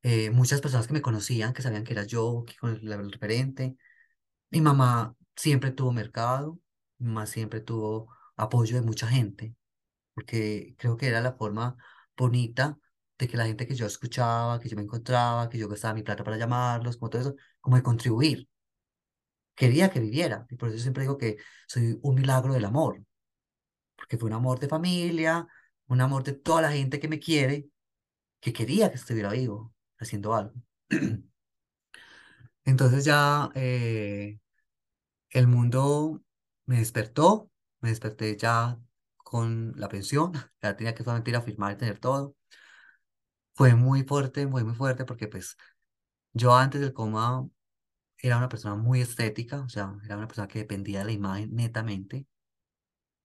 eh, muchas personas que me conocían, que sabían que era yo, que con el, el referente. Mi mamá siempre tuvo mercado, mamá siempre tuvo apoyo de mucha gente, porque creo que era la forma bonita de que la gente que yo escuchaba, que yo me encontraba, que yo gastaba mi plata para llamarlos, como todo eso, como de contribuir. Quería que viviera, y por eso siempre digo que soy un milagro del amor, porque fue un amor de familia, un amor de toda la gente que me quiere, que quería que estuviera vivo, haciendo algo. Entonces ya eh, el mundo me despertó, me desperté ya con la pensión, ya tenía que solamente ir a firmar y tener todo. Fue muy fuerte, muy, muy fuerte, porque pues yo antes del coma era una persona muy estética, o sea, era una persona que dependía de la imagen netamente.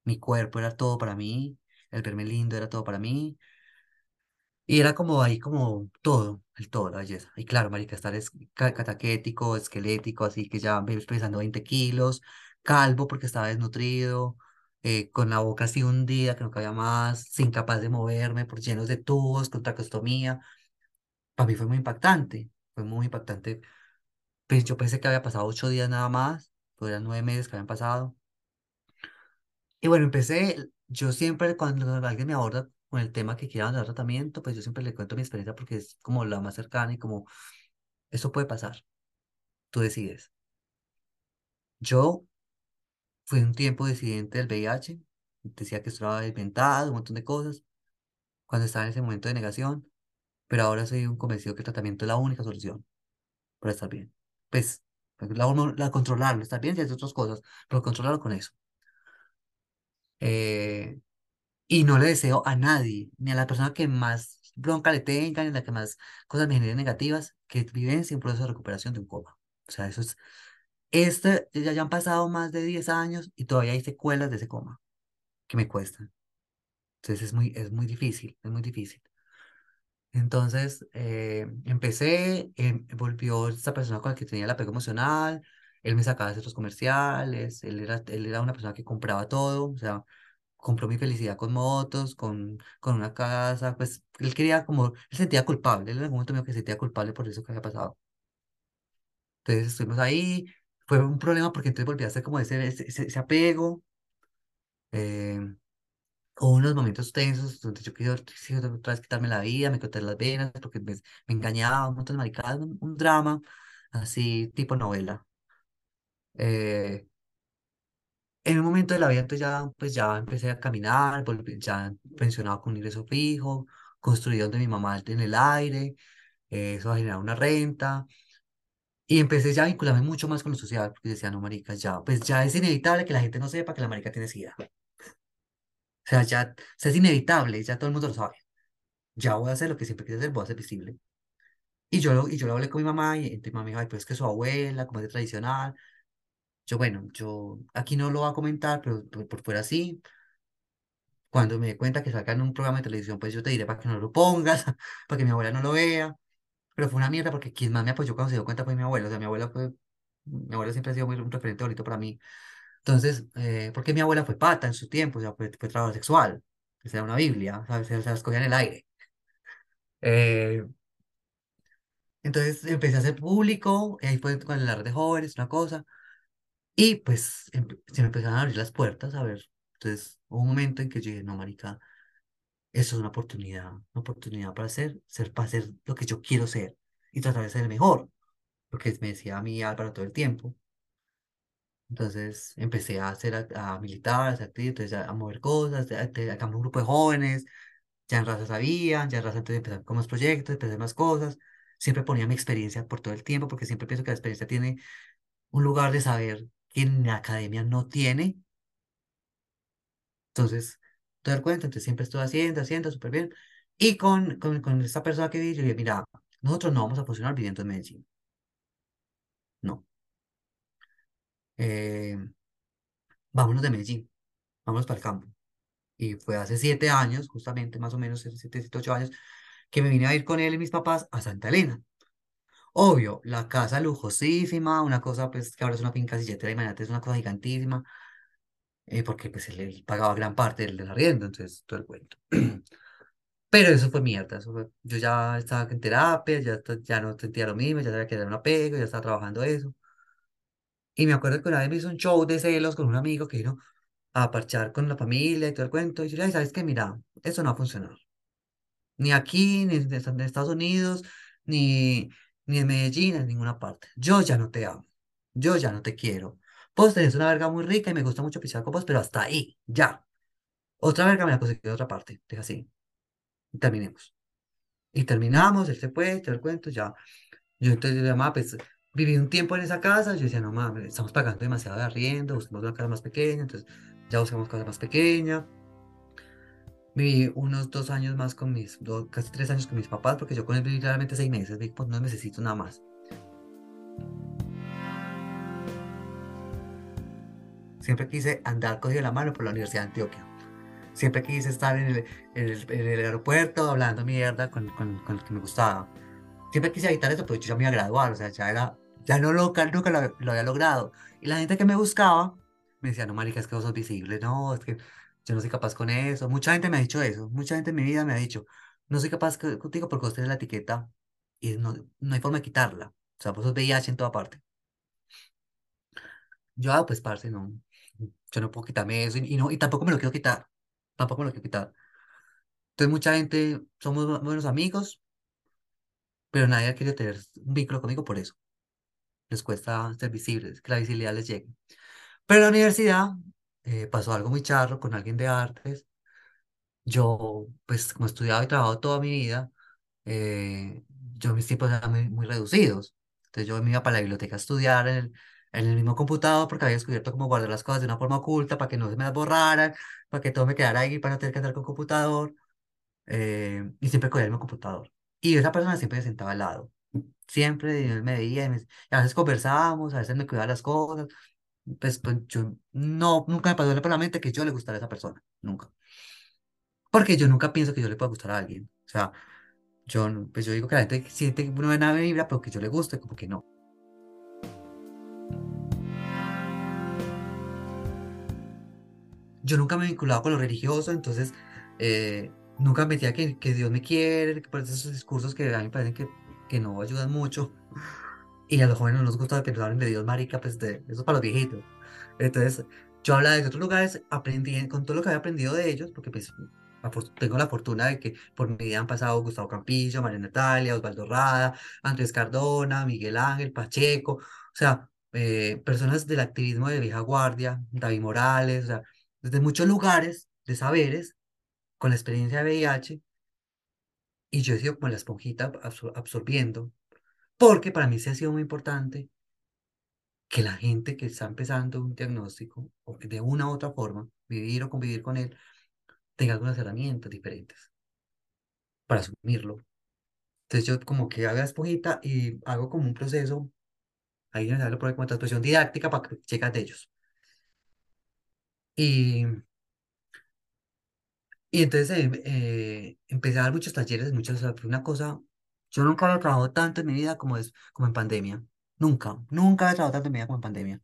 Mi cuerpo era todo para mí, el verme lindo era todo para mí, Y era como ahí, como todo, el todo, la belleza. Y claro, marica, estar es ca- cataquético, esquelético, así que ya me pesando 20 kilos, calvo porque estaba desnutrido, eh, con la boca así hundida, que no cabía más, sin capaz de moverme, por llenos de tubos, con tracostomía. Para mí fue muy impactante, fue muy impactante. Pues yo pensé que había pasado ocho días nada más, pero eran nueve meses que habían pasado. Y bueno, empecé, yo siempre cuando alguien me aborda con el tema que quiera dar tratamiento, pues yo siempre le cuento mi experiencia porque es como la más cercana y como eso puede pasar, tú decides. Yo fui un tiempo disidente del VIH, decía que estaba inventado, un montón de cosas, cuando estaba en ese momento de negación, pero ahora soy un convencido que el tratamiento es la única solución para estar bien. Pues, la, la controlarlo, estar bien y hacer otras cosas, pero controlarlo con eso. Eh, Y no le deseo a nadie, ni a la persona que más bronca le tenga, ni a la que más cosas me generen negativas, que viven un proceso de recuperación de un coma. O sea, eso es, este, ya, ya han pasado más de 10 años y todavía hay secuelas de ese coma que me cuestan. Entonces es muy, es muy difícil, es muy difícil. Entonces, eh, empecé, em, volvió esta persona con la que tenía el apego emocional, él me sacaba de centros comerciales, él era, él era una persona que compraba todo, o sea, compró mi felicidad con motos, con, con una casa, pues él quería como, él sentía culpable, él en algún momento me dijo que sentía culpable por eso que había pasado. Entonces estuvimos ahí, fue un problema porque entonces volví a hacer como ese, ese, ese- apego, eh, hubo unos momentos tensos donde yo sí, otra vez quitarme la vida, me corté las venas porque me, me engañaba, un montón de maricadas, un, un drama así tipo novela. Eh, En un momento de la vida, entonces ya, pues ya empecé a caminar, volví- ya pensionado con un ingreso fijo, construí donde mi mamá en el aire, eh, eso va a generar una renta, y empecé ya a vincularme mucho más con lo social, porque decía, no, marica, ya, pues ya es inevitable que la gente no sepa que la marica tiene sida. O sea, ya, o sea, es inevitable, ya todo el mundo lo sabe. Ya voy a hacer lo que siempre quise hacer, voy a ser visible. Y yo, lo- y yo lo hablé con mi mamá, y mi mamá me dijo, ay, pues es que su abuela, como es de tradicional. Yo, bueno, yo aquí no lo voy a comentar, pero por, por fuera sí. Cuando me dé cuenta que salga en un programa de televisión, pues yo te diré para que no lo pongas, para que mi abuela no lo vea. Pero fue una mierda porque quien más me apoyó cuando se dio cuenta fue mi abuela. O sea, mi abuela fue, mi abuela siempre ha sido muy, un referente bonito para mí. Entonces, eh, porque mi abuela fue pata en su tiempo, o sea, fue, fue trabajador sexual. O sea, una Biblia, ¿sabes? Se, las cogía en el aire. Eh, entonces empecé a hacer público, y ahí fue con el arte de jóvenes, una cosa. Y pues em- se me empezaron a abrir las puertas, a ver. Entonces, hubo un momento en que yo dije, no, marica. Eso es una oportunidad, una oportunidad para ser, ser, para ser lo que yo quiero ser y tratar de ser el mejor, lo que me decía a mí Álvaro todo el tiempo. Entonces empecé a hacer, a, a militar, a activo, entonces a, a mover cosas, a, a, a un grupo de jóvenes, ya en raza sabían, ya en raza entonces empezar con más proyectos, empecé más cosas, siempre ponía mi experiencia por todo el tiempo, porque siempre pienso que la experiencia tiene un lugar de saber que en la academia no tiene, entonces, te das cuenta, entonces siempre estoy haciendo, haciendo súper bien. Y con, con, con esta persona que vi, yo dije, mira, nosotros no vamos a funcionar viviendo en Medellín. No. Eh, vámonos de Medellín, vámonos para el campo. Y fue hace siete años, justamente, más o menos, siete, siete, ocho años, que me vine a ir con él y mis papás a Santa Elena. Obvio, la casa lujosísima, una cosa pues que ahora es una finca silletera, imagínate, es una cosa gigantísima, eh, porque pues él, él pagaba gran parte del, del arriendo, entonces todo el cuento. Pero eso fue mierda, eso fue- yo ya estaba en terapia, ya, ya no sentía lo mismo, ya sabía que era un apego, ya estaba trabajando eso. Y me acuerdo que una vez me hizo un show de celos con un amigo que vino a parchar con la familia y todo el cuento, y yo le dije, ¿sabes qué? Mira, eso no va a funcionar. Ni aquí, ni en Estados Unidos, ni, ni en Medellín, en ninguna parte. Yo ya no te amo. Yo ya no te quiero. Vos tenés una verga muy rica y me gusta mucho pichar con vos, pero hasta ahí, ya. Otra verga me la conseguí de otra parte. Deja así. Y terminemos. Y terminamos, él se fue, te el cuento, ya. Yo entonces yo llamaba, pues, viví un tiempo en esa casa, yo decía, no mames, estamos pagando demasiado de arriendo, buscamos una casa más pequeña, entonces ya buscamos casa más pequeña. Viví unos dos años más con mis, dos, casi tres años con mis papás, porque yo con él viví realmente seis meses, dije, pues no necesito nada más. Siempre quise andar cogido la mano por la Universidad de Antioquia. Siempre quise estar en el, aeropuerto hablando mierda con, el que me gustaba. Siempre quise evitar eso, pero yo ya me iba a graduar, o sea, ya era, ya no lo, nunca lo, había logrado. Y la gente que me buscaba me decía, no, marica, es que vos sos visible, no, es que yo no soy capaz con eso. Mucha gente me ha dicho eso, mucha gente en mi vida me ha dicho, no soy capaz co- contigo porque vos tenés la etiqueta y no, no hay forma de quitarla. O sea, vos sos VIH en toda parte. Yo, ah, pues, parce, no, yo no puedo quitarme eso y, y no, y tampoco me lo quiero quitar, tampoco me lo quiero quitar. Entonces, mucha gente, somos bu- buenos amigos, pero nadie querido tener un vínculo conmigo por eso. Les cuesta ser visibles, que la visibilidad les llegue. Pero en la universidad eh, pasó algo muy charro con alguien de artes. Yo, pues, como he estudiado y trabajado toda mi vida, eh, yo mis tiempos eran muy, muy reducidos. Entonces yo me iba para la biblioteca a estudiar en el, en el mismo computador porque había descubierto cómo guardar las cosas de una forma oculta para que no se me las borraran, para que todo me quedara ahí, para no tener que andar con computador. eh, y siempre cogía el mismo computador. Y esa persona siempre se sentaba al lado. Siempre él me veía y, me- y a veces conversábamos, a veces me cuidaba las cosas. Pues, pues yo no, nunca me pasó por la mente que yo le gustara a esa persona. Nunca. Porque yo nunca pienso que yo le pueda gustar a alguien. O sea, yo, pues yo digo que la gente siente una buena vibra, pero que yo le guste, como que no. Yo nunca me he vinculado con lo religioso, entonces eh, nunca me metía que, que Dios me quiere, por esos discursos que a mí me parecen que, que no ayudan mucho. Y a los jóvenes no nos gusta que nos hablen de Dios, marica, pues de, eso es para los viejitos. Entonces, yo hablaba de otros lugares, aprendí con todo lo que había aprendido de ellos, porque pues tengo la fortuna de que por mi vida han pasado Gustavo Campillo, María Natalia, Osvaldo Rada, Andrés Cardona, Miguel Ángel, Pacheco, o sea, eh, personas del activismo de vieja guardia, David Morales, o sea, desde muchos lugares de saberes, con la experiencia de VIH, y yo he sido como la esponjita absor- absorbiendo, porque para mí sí ha sido muy importante que la gente que está empezando un diagnóstico, o que de una u otra forma, vivir o convivir con él, tenga algunas herramientas diferentes para asumirlo. Entonces yo como que hago la esponjita y hago como un proceso, ahí me sale por como transposición didáctica para que checas de ellos. Y, y entonces eh, eh, empecé a dar muchos talleres, muchas, fue una cosa, yo nunca había trabajado tanto en mi vida como, es, como en pandemia. Nunca, nunca había trabajado tanto en mi vida como en pandemia.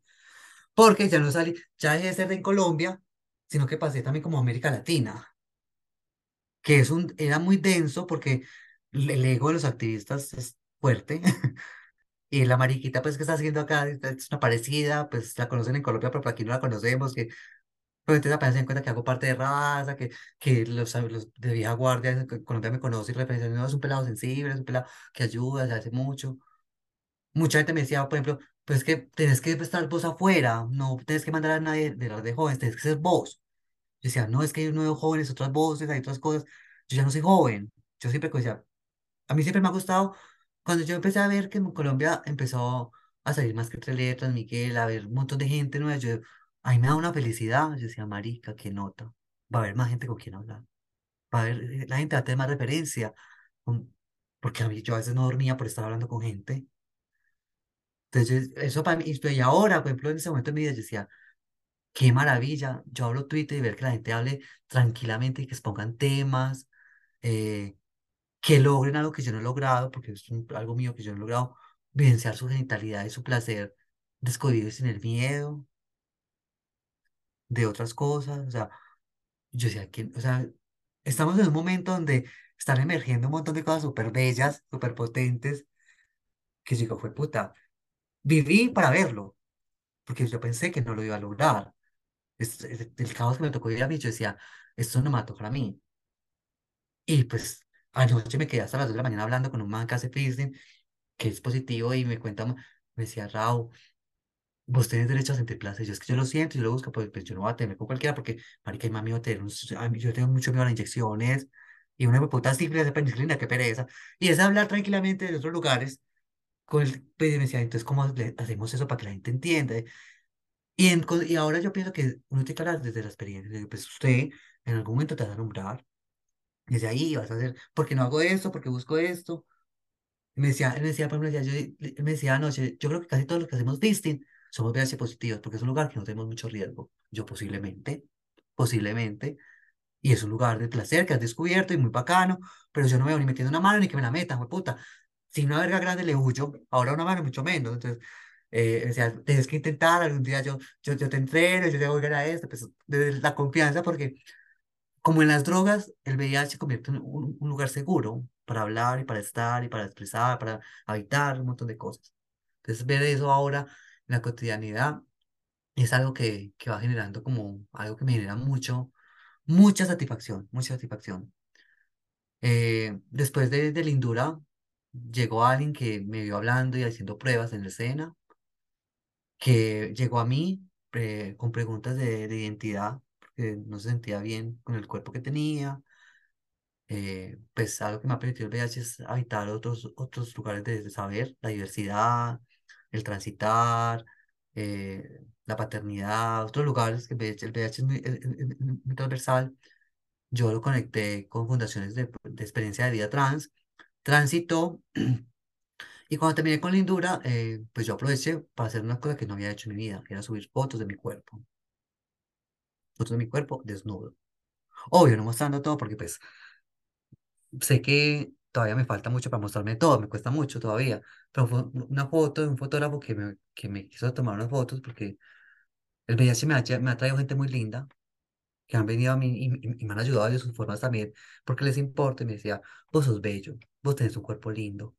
Porque ya no salí, ya dejé de ser en Colombia, sino que pasé también como América Latina. que es un, era muy denso porque el ego de los activistas es fuerte. Y la mariquita, pues, que está haciendo acá, es una parecida, pues la conocen en Colombia, pero aquí no la conocemos, que pues entonces apenas se dan cuenta que hago parte de raza, que, que los, los de vieja guardia, Colombia me conoce y referencia, no, es un pelado sensible, es un pelado que ayuda, se hace mucho. Mucha gente me decía, por ejemplo, pues que tenés que estar vos afuera, no tenés que mandar a nadie de las de jóvenes, tenés que ser vos. Yo decía, no, es que hay nuevos jóvenes, otras voces, hay otras cosas. Yo ya no soy joven. Yo siempre decía, a mí siempre me ha gustado, cuando yo empecé a ver que en Colombia empezó a salir más que tres letras, Miguel, a ver un montón de gente nueva, yo, a mí me da una felicidad. Yo decía, marica, qué nota. Va a haber más gente con quien hablar. Va a haber, la gente va a tener más referencia. Porque a mí yo a veces no dormía por estar hablando con gente. Entonces, eso para mí, y ahora, por ejemplo, en ese momento de mi vida, yo decía, qué maravilla. Yo hablo Twitter y ver que la gente hable tranquilamente y que expongan temas, eh, que logren algo que yo no he logrado, porque es algo mío que yo no he logrado, vivenciar su genitalidad y su placer descodido y sin el miedo de otras cosas. O sea, yo decía, que, o sea, estamos en un momento donde están emergiendo un montón de cosas súper bellas, súper potentes, que digo, fue puta, viví para verlo, porque yo pensé que no lo iba a lograr. Es, es- el caos que me tocó vivir a mí, yo decía, esto no me va a tocar a mí. Y pues anoche me quedé hasta las 2 de la mañana hablando con un man que hace fisting, que es positivo y me cuenta, me decía, Raúl, vos tenés derecho a sentir placer. Yo es que yo lo siento, yo lo busco, pues, pues yo no voy a tener con cualquiera porque, marica, y mami, a mí- yo tengo mucho miedo a las inyecciones y una puta simple de penicilina, qué pereza. Y es hablar tranquilamente de otros lugares con el, pues, y me decía, entonces, ¿cómo le hacemos eso para que la gente entienda? Y, en, y ahora yo pienso que uno tiene que hablar desde la experiencia. Pues usted en algún momento te va a nombrar. Desde ahí vas a hacer, ¿por qué no hago esto? ¿Por qué busco esto? Y me decía, él me decía, por ejemplo, decía, yo, me decía anoche, yo creo que casi todos los que hacemos fisting somos VIH positivos, porque es un lugar que no tenemos mucho riesgo. Yo posiblemente, posiblemente, y es un lugar de placer que has descubierto y muy bacano, pero yo no veo ni metiendo una mano ni que me la metan, puta. Si una verga grande le huyo, ahora una mano mucho menos. Entonces, eh, o sea, tienes que intentar, algún día yo, yo, yo te entreno, yo te voy a ganar esto, pues desde la confianza, porque como en las drogas, el VIH se convierte en un, un lugar seguro para hablar y para estar y para expresar, para habitar, un montón de cosas. Entonces, ver eso ahora la cotidianidad es algo que, que va generando como algo que me genera mucho, mucha satisfacción, mucha satisfacción. Eh, después de, de Lindura, llegó alguien que me vio hablando y haciendo pruebas en la escena, que llegó a mí eh, con preguntas de, de identidad, porque no se sentía bien con el cuerpo que tenía eh, pues algo que me ha permitido el VIH es habitar otros, otros lugares de, de saber, la diversidad, el transitar, eh, la paternidad, otros lugares que el VIH, es muy, es- es muy transversal. Yo lo conecté con fundaciones de, de experiencia de vida trans, tránsito, y cuando terminé con Lindura, eh, pues yo aproveché para hacer una cosa que no había hecho en mi vida, que era subir fotos de mi cuerpo, fotos de mi cuerpo desnudo. Obvio, no mostrando todo porque pues sé que todavía me falta mucho para mostrarme todo, me cuesta mucho todavía, pero fue una foto de un fotógrafo que me, que me quiso tomar unas fotos porque el VIH me ha, me ha traído gente muy linda que han venido a mí y, y- me han ayudado de sus formas también porque les importa y me decía, vos sos bello, vos tenés un cuerpo lindo,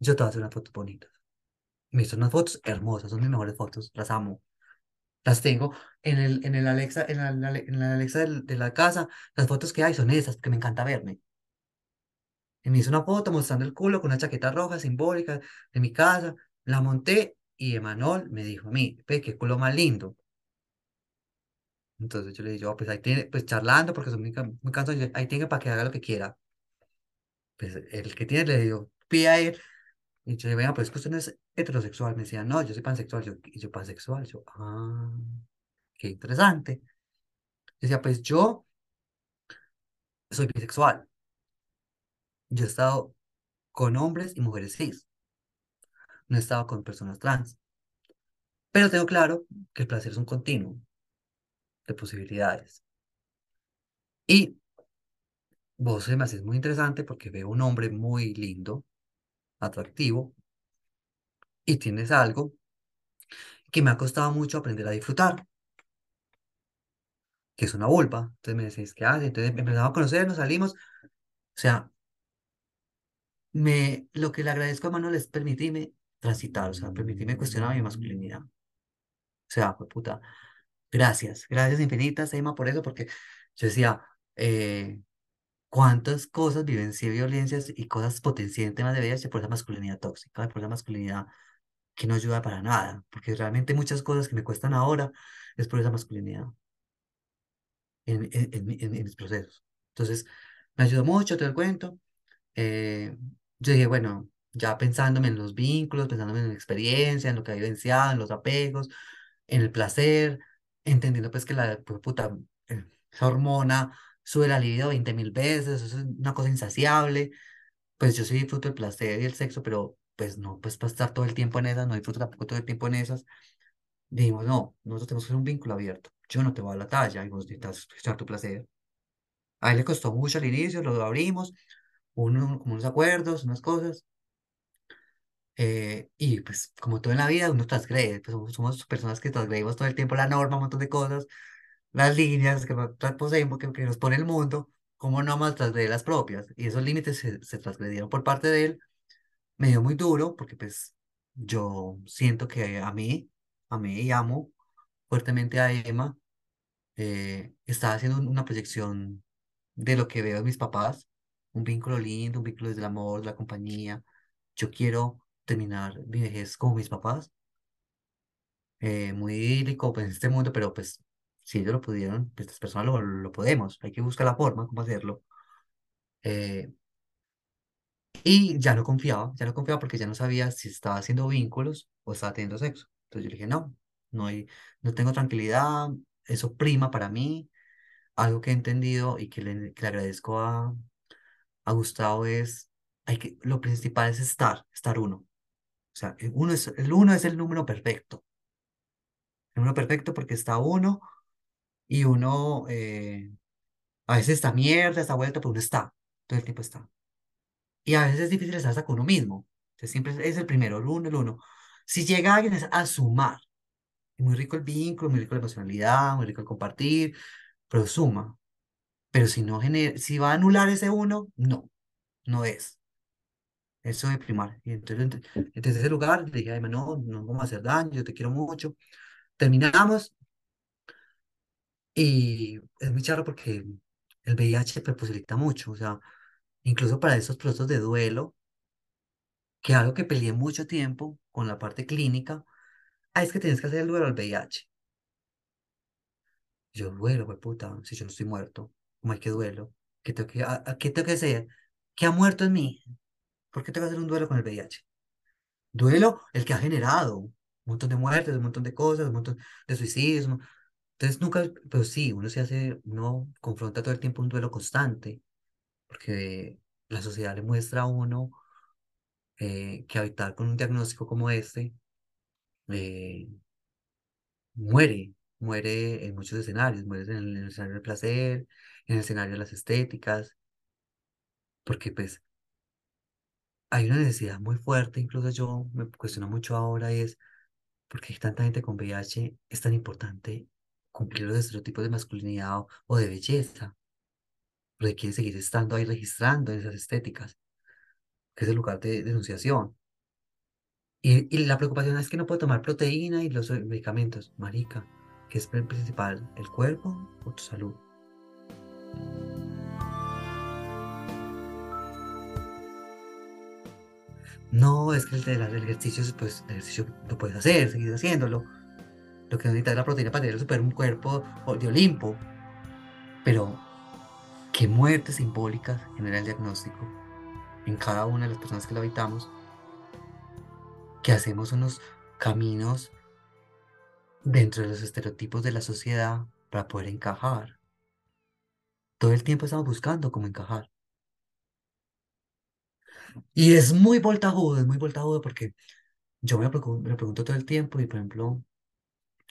yo te voy a hacer unas fotos bonitas. Me hizo unas fotos hermosas, son mis mejores fotos, las amo. Las tengo en el, en el Alexa, en la, en la Alexa del- de la casa, las fotos que hay son esas, porque me encanta verme. Y me hizo una foto mostrando el culo con una chaqueta roja simbólica de mi casa. La monté y Emanuel me dijo a mí, ve, qué culo más lindo. Entonces yo le dije, "Oh, pues ahí tiene, pues charlando, porque son muy, can- muy cansados, ahí tiene para que haga lo que quiera. Pues el que tiene le digo, pide a él. Y yo le venga, pues es que usted no es heterosexual. Me decía, no, yo soy pansexual. Yo, y yo, pansexual. Yo, ah, qué interesante. Decía, pues yo soy bisexual. Yo he estado con hombres y mujeres cis. No he estado con personas trans. Pero tengo claro que el placer es un continuo. de posibilidades. Y vos se me haces muy interesante porque veo un hombre muy lindo, atractivo, y tienes algo que me ha costado mucho aprender a disfrutar, que es una vulva. Entonces me decís, ¿qué haces? Entonces empezamos a conocernos, salimos. O sea, me, lo que le agradezco a Manuel es permitirme transitar, o sea, permitirme cuestionar mi masculinidad. O sea, pues puta, gracias, gracias infinitas, Emma, por eso, porque yo decía, eh, cuántas cosas, vivencié violencias y cosas potencié en temas de VIH por esa masculinidad tóxica, por esa masculinidad que no ayuda para nada, porque realmente muchas cosas que me cuestan ahora es por esa masculinidad en, en, en- en mis procesos. Entonces, me ayudó mucho, te lo cuento. Eh, yo dije, bueno, ya pensándome en los vínculos, pensándome en la experiencia, en lo que he vivenciado, en los apegos, en el placer, entendiendo pues que la pues, puta, eh, hormona sube la libido 20 mil veces, eso es una cosa insaciable, pues yo sí disfruto el placer y el sexo, pero pues no, pues para estar todo el tiempo en esas, no disfruto tampoco todo el tiempo en esas, dijimos, no, nosotros tenemos que hacer un vínculo abierto. Yo no te voy a la talla y vos necesitas gestionar tu placer. A él le costó mucho al inicio, lo abrimos, uno, como unos acuerdos, unas cosas. eh, y pues, como todo en la vida, uno transgrede. Pues somos, personas que transgredimos todo el tiempo la norma, un montón de cosas, las líneas que, poseemos, que, que nos pone el mundo, como no más transgredir las propias. Y esos límites se, se transgredieron por parte de él. Me dio muy duro, porque pues yo siento que a mí, a mí y amo fuertemente a Emma eh, estaba haciendo un- una proyección de lo que veo en mis papás, un vínculo lindo, un vínculo desde el amor, de la compañía. Yo quiero terminar mi vejez como mis papás, eh, muy idílico pues, en este mundo, pero pues si ellos lo pudieron, pues personas lo, lo podemos, hay que buscar la forma, cómo hacerlo. Eh, y ya no confiaba, ya no confiaba porque ya no sabía si estaba haciendo vínculos o estaba teniendo sexo. Entonces yo le dije, no, no hay, no tengo tranquilidad, eso prima para mí algo que he entendido y que le, que le agradezco a, a Gustavo es, hay que, lo principal es estar, estar uno. O sea, el uno es, el uno es el número perfecto. El número perfecto porque está uno y uno eh, a veces está mierda, está vuelto, pero uno está. Todo el tiempo está. Y a veces es difícil estar hasta con uno mismo. Entonces siempre es, el primero, el uno, el uno. Si llega alguien es a sumar. Muy rico el vínculo, muy rico la emocionalidad, muy rico el compartir, pero suma. Pero si no genera, si va a anular ese uno, no, no es. Eso de primar. Y entonces, ent- desde ese lugar le dije, ay, no, no vamos a hacer daño, yo te quiero mucho. Terminamos y es muy charro porque el VIH te posibilita mucho, o sea, incluso para esos procesos de duelo, que algo que peleé mucho tiempo con la parte clínica, es que tienes que hacer el duelo al VIH. Yo, duelo, güey, puta, si yo no estoy muerto, ¿cómo hay que duelo? ¿Qué tengo que, a, a- qué tengo que hacer? ¿Qué ha muerto en mí? ¿Por qué tengo que hacer un duelo con el VIH? Duelo el que ha generado un montón de muertes, un montón de cosas, un montón de suicidios. Entonces nunca, pero sí, uno se hace, uno confronta todo el tiempo un duelo constante, porque la sociedad le muestra a uno eh, que habitar con un diagnóstico como este eh, muere, muere en muchos escenarios, muere en el escenario del placer, en el escenario de las estéticas, porque pues hay una necesidad muy fuerte, incluso yo me cuestiono mucho ahora, es ¿Por qué tanta gente con VIH es tan importante cumplir los estereotipos de masculinidad o, o de belleza? Porque quiere seguir estando ahí registrando esas estéticas, que es el lugar de denunciación. Y, y la preocupación es que no puede tomar proteína y los medicamentos. Marica, que es el principal, el cuerpo o tu salud. No, es que el, de la- el ejercicio, pues, el ejercicio lo puedes hacer, seguir haciéndolo. Lo que necesitas es la proteína para tener el super un cuerpo de Olimpo. Pero qué muertes simbólicas genera el diagnóstico en cada una de las personas que lo habitamos, que hacemos unos caminos dentro de los estereotipos de la sociedad para poder encajar. Todo el tiempo estamos buscando cómo encajar. Y es muy voltajudo, es muy voltajudo porque yo me, me pregunto todo el tiempo y, por ejemplo,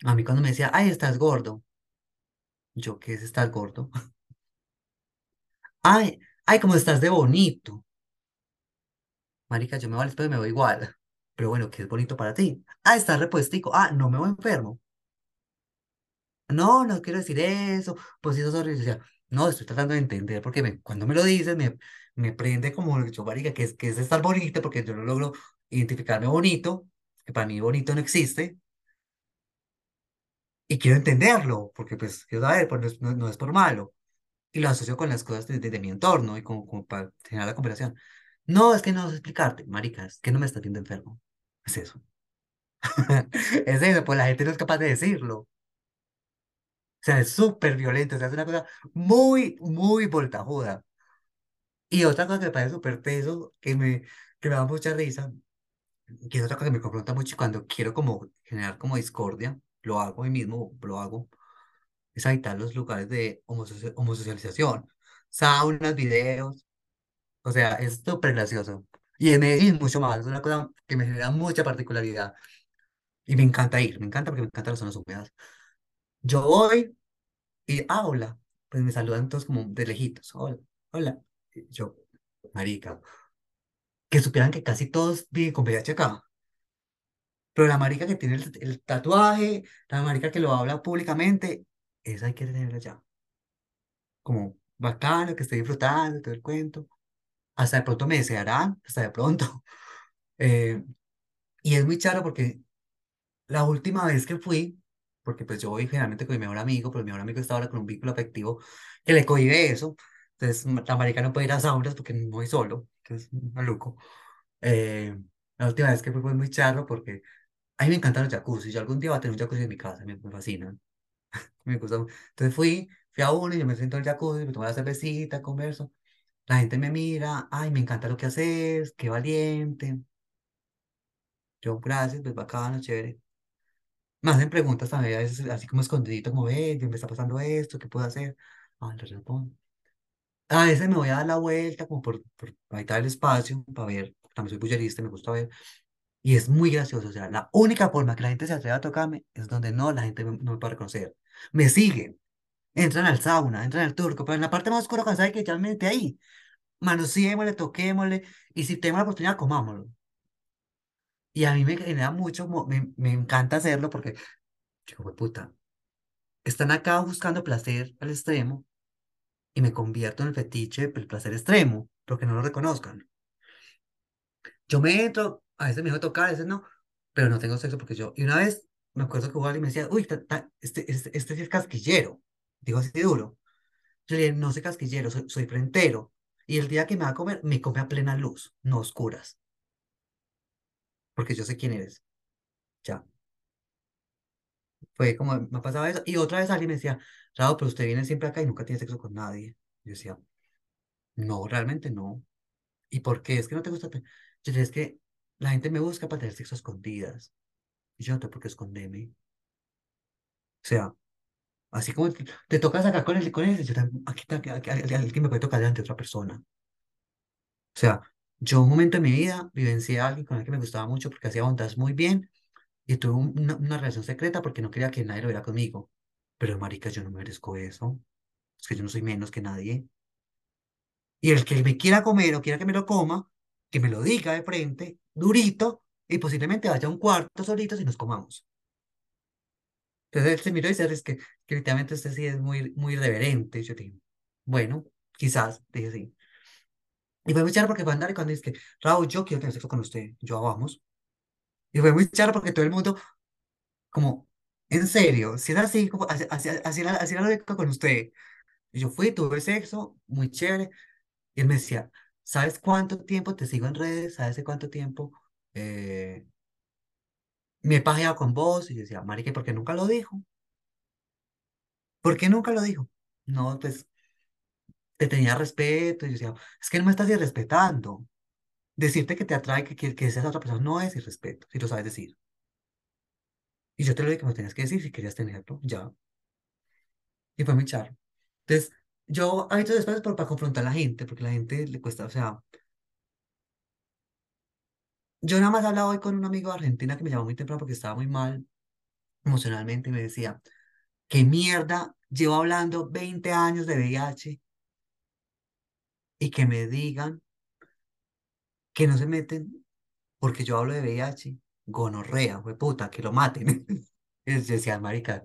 a mí cuando me decía, ay, estás gordo, yo, ¿qué es estar gordo? Ay, ay, cómo estás de bonito. Marica, yo me voy al y me veo igual. Pero bueno, ¿qué es bonito para ti? Ah, estás repuestico. Ah, no me voy enfermo. No, no quiero decir eso, pues eso es horrible. No, estoy tratando de entender porque me- cuando me lo dices me, me prende como yo, marica, que es, que es estar bonito porque yo no logro identificarme bonito, que para mí bonito no existe, y quiero entenderlo, porque pues quiero saber, pues no no, es por malo, y lo asocio con las cosas de, de- de mi entorno y como, como para generar la conversación. No, es que no sé explicarte, marica, es que no me estás viendo enfermo. Es eso. Es eso, pues la gente no es capaz de decirlo. Sea, es súper violento, o sea, es una cosa muy, muy voltajuda. Y otra cosa que me parece súper teso, que me, que me da mucha risa, que es otra cosa que me confronta mucho cuando quiero como generar como discordia, lo hago a mí mismo, lo hago, es evitar los lugares de homosocia- homosocialización. Saunas, videos, o sea, es súper gracioso. Y en Medellín mucho más, es una cosa que me genera mucha particularidad. Y me encanta ir, me encanta porque me encantan las zonas húmedas. Yo voy y, ah, hola. Pues me saludan todos como de lejitos. Hola, hola. Y yo, marica, que supieran que casi todos viven con VIH acá. Pero la marica que tiene el, el tatuaje, la marica que lo habla públicamente, esa hay que tenerla ya. Como bacano, que esté disfrutando todo el cuento. Hasta de pronto me desearán, hasta de pronto. Eh, y es muy charo porque la última vez que fui, porque pues yo voy generalmente con mi mejor amigo, pero mi mejor amigo está ahora con un vínculo afectivo que le cohibe eso. Entonces la marica no puede ir a saunas porque voy solo, que es maluco. Eh, la última vez que fui fue muy charro porque a mí me encantan los jacuzzi. Yo algún día voy a tener un jacuzzi en mi casa, me, me. Me gusta. Entonces fui, fui a uno y yo me siento en el jacuzzi, me tomo la cervecita, converso. La gente me mira, ay, me encanta lo que haces, qué valiente. Yo, gracias, pues bacano, chévere. Me hacen preguntas a veces así como escondidito, como, ve, me está pasando esto, ¿qué puedo hacer? Ah, les respondo. A veces me voy a dar la vuelta como por, por habitar el espacio para ver, también soy bullerista, me gusta ver, y es muy gracioso, o sea, la única forma que la gente se atreve a tocarme es donde no, la gente me- no me puede reconocer. Me siguen, entran al sauna, entran al turco, pero en la parte más oscura, cuando saben que ya me metí ahí, manoseémosle, toquémosle, y si tengo la oportunidad, comámoslo. Y a mí me genera mucho, me, me encanta hacerlo porque, chico, puta, están acá buscando placer al extremo y me convierto en el fetiche del placer extremo, porque no lo reconozcan. Yo me entro, a veces me dejo tocar, a veces no, pero no tengo sexo porque yo, y una vez me acuerdo que alguien me decía, uy, ta- ta- este, este, este sí es casquillero, digo así duro. Yo le dije, no soy casquillero, soy, soy frentero. Y el día que me va a comer, me come a plena luz, no oscuras, porque yo sé quién eres. Ya, fue como, me ha pasado eso. Y otra vez alguien me decía, Raúl, pero usted viene siempre acá y nunca tiene sexo con nadie. Yo decía, no, realmente no. ¿Y por qué? Es que no te gusta. te-". Yo dije, es que la gente me busca para tener sexo escondidas. Y yo no tengo por qué esconderme. O sea, así como te, te toca sacar con él, con él, yo también, aquí, aquí, aquí, aquí- alguien me puede tocar delante de otra persona. O sea, yo un momento en mi vida vivencié a alguien con el que me gustaba mucho porque hacía ondas muy bien y tuve un- una, relación secreta porque no quería que nadie lo viera conmigo. Pero, marica, yo no merezco eso. Es que yo no soy menos que nadie. Y el que me quiera comer o quiera que me lo coma, que me lo diga de frente, durito, y posiblemente vaya a un cuarto solitos y nos comamos. Entonces él se miró y dice, es que, que usted sí es muy, muy irreverente. Y yo dije, bueno, quizás, dije sí. Y fue muy charro porque fue a andar y cuando dice Raúl, yo quiero tener sexo con usted, yo "Ah, vamos. Y fue muy charro porque todo el mundo, como, en serio, si era así, como, así, así, así era, así era lo con usted. Y yo fui, tuve sexo, muy chévere. Y él me decía, ¿sabes cuánto tiempo te sigo en redes? ¿Sabes cuánto tiempo eh, me he pajeado con vos? Y yo decía, marica, ¿y ¿por qué nunca lo dijo? ¿Por qué nunca lo dijo? No, pues te tenía respeto. Y yo decía, es que no me estás irrespetando. Decirte que te atrae, que, que, que seas otra persona, no es irrespeto, si lo sabes decir. Y yo te lo dije que me tenías que decir si querías tenerlo, ya. Y fue muy charro. Entonces, yo habito después por, para confrontar a la gente, porque a la gente le cuesta, o sea, yo nada más hablaba hoy con un amigo de Argentina que me llamó muy temprano porque estaba muy mal emocionalmente y me decía, ¿qué mierda? Llevo hablando 20 años de VIH y que me digan que no se meten porque yo hablo de VIH, gonorrea, puta, que lo maten. Yo decía, marica,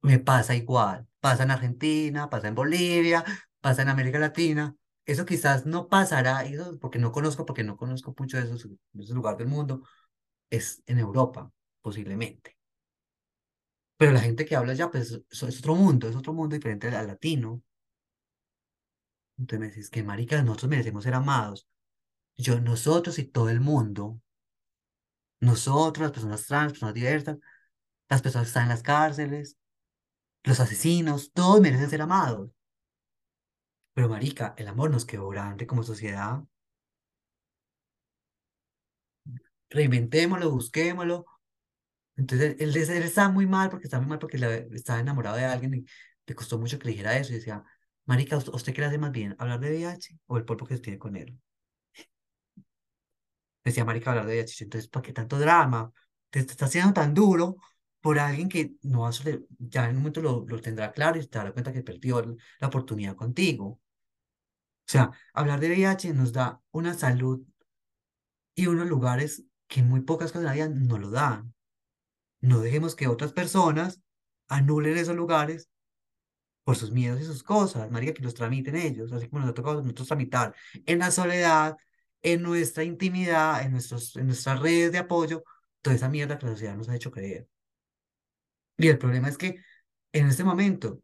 me pasa igual, pasa en Argentina, pasa en Bolivia, pasa en América Latina. Eso quizás no pasará, porque no conozco, porque no conozco mucho de esos, de esos lugares del mundo, es en Europa, posiblemente. Pero la gente que habla ya, pues es, es otro mundo, es otro mundo diferente al latino. Entonces me decís que, marica, nosotros merecemos ser amados. Yo, nosotros y todo el mundo, nosotros, las personas trans, personas diversas, las personas que están en las cárceles, los asesinos, todos merecen ser amados. Pero, marica, el amor nos quedó grande como sociedad. Reinventémoslo, busquémoslo. Entonces, él, él, muy mal porque estaba muy mal porque estaba enamorado de alguien y le costó mucho que le dijera eso. Y decía, marica, ¿usted, qué le hace más bien? ¿Hablar de VIH o el polvo que se tiene con él? Decía, marica, hablar de VIH. Entonces, ¿para qué tanto drama? te, te está haciendo tan duro por alguien que no ya en un momento lo, lo tendrá claro y se dará cuenta que perdió la oportunidad contigo. O sea, hablar de VIH nos da una salud y unos lugares que muy pocas cosas no lo dan. No dejemos que otras personas anulen esos lugares por sus miedos y sus cosas, marica, que los tramiten ellos, así como nos ha tocado a nosotros tramitar en la soledad, en nuestra intimidad, en nuestros, en nuestras redes de apoyo, toda esa mierda que la sociedad nos ha hecho creer. Y el problema es que en este momento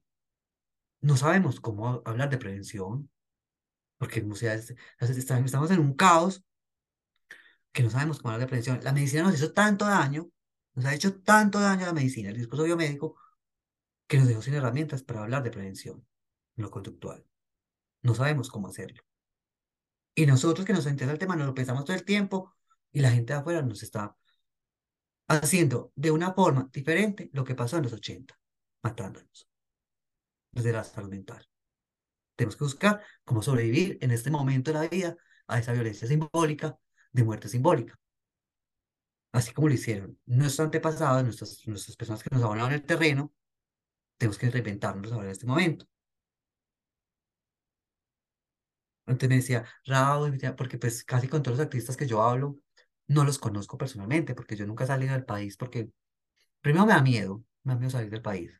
no sabemos cómo hablar de prevención, porque o sea, estamos en un caos que no sabemos cómo hablar de prevención. La medicina nos hizo tanto daño, nos ha hecho tanto daño la medicina, el discurso biomédico, que nos dejó sin herramientas para hablar de prevención en lo conductual. No sabemos cómo hacerlo. Y nosotros que nos interesa el tema, nos lo pensamos todo el tiempo y la gente de afuera nos está haciendo de una forma diferente lo que pasó en los 80, matándonos desde la salud mental. Tenemos que buscar cómo sobrevivir en este momento de la vida a esa violencia simbólica, de muerte simbólica. Así como lo hicieron nuestros antepasados, nuestras, nuestras personas que nos abandonaron el terreno, tenemos que reinventarnos ahora en este momento. Antes me decía, Raúl, porque pues casi con todos los artistas que yo hablo, no los conozco personalmente, porque yo nunca he salido del país, porque primero me da miedo, me da miedo salir del país.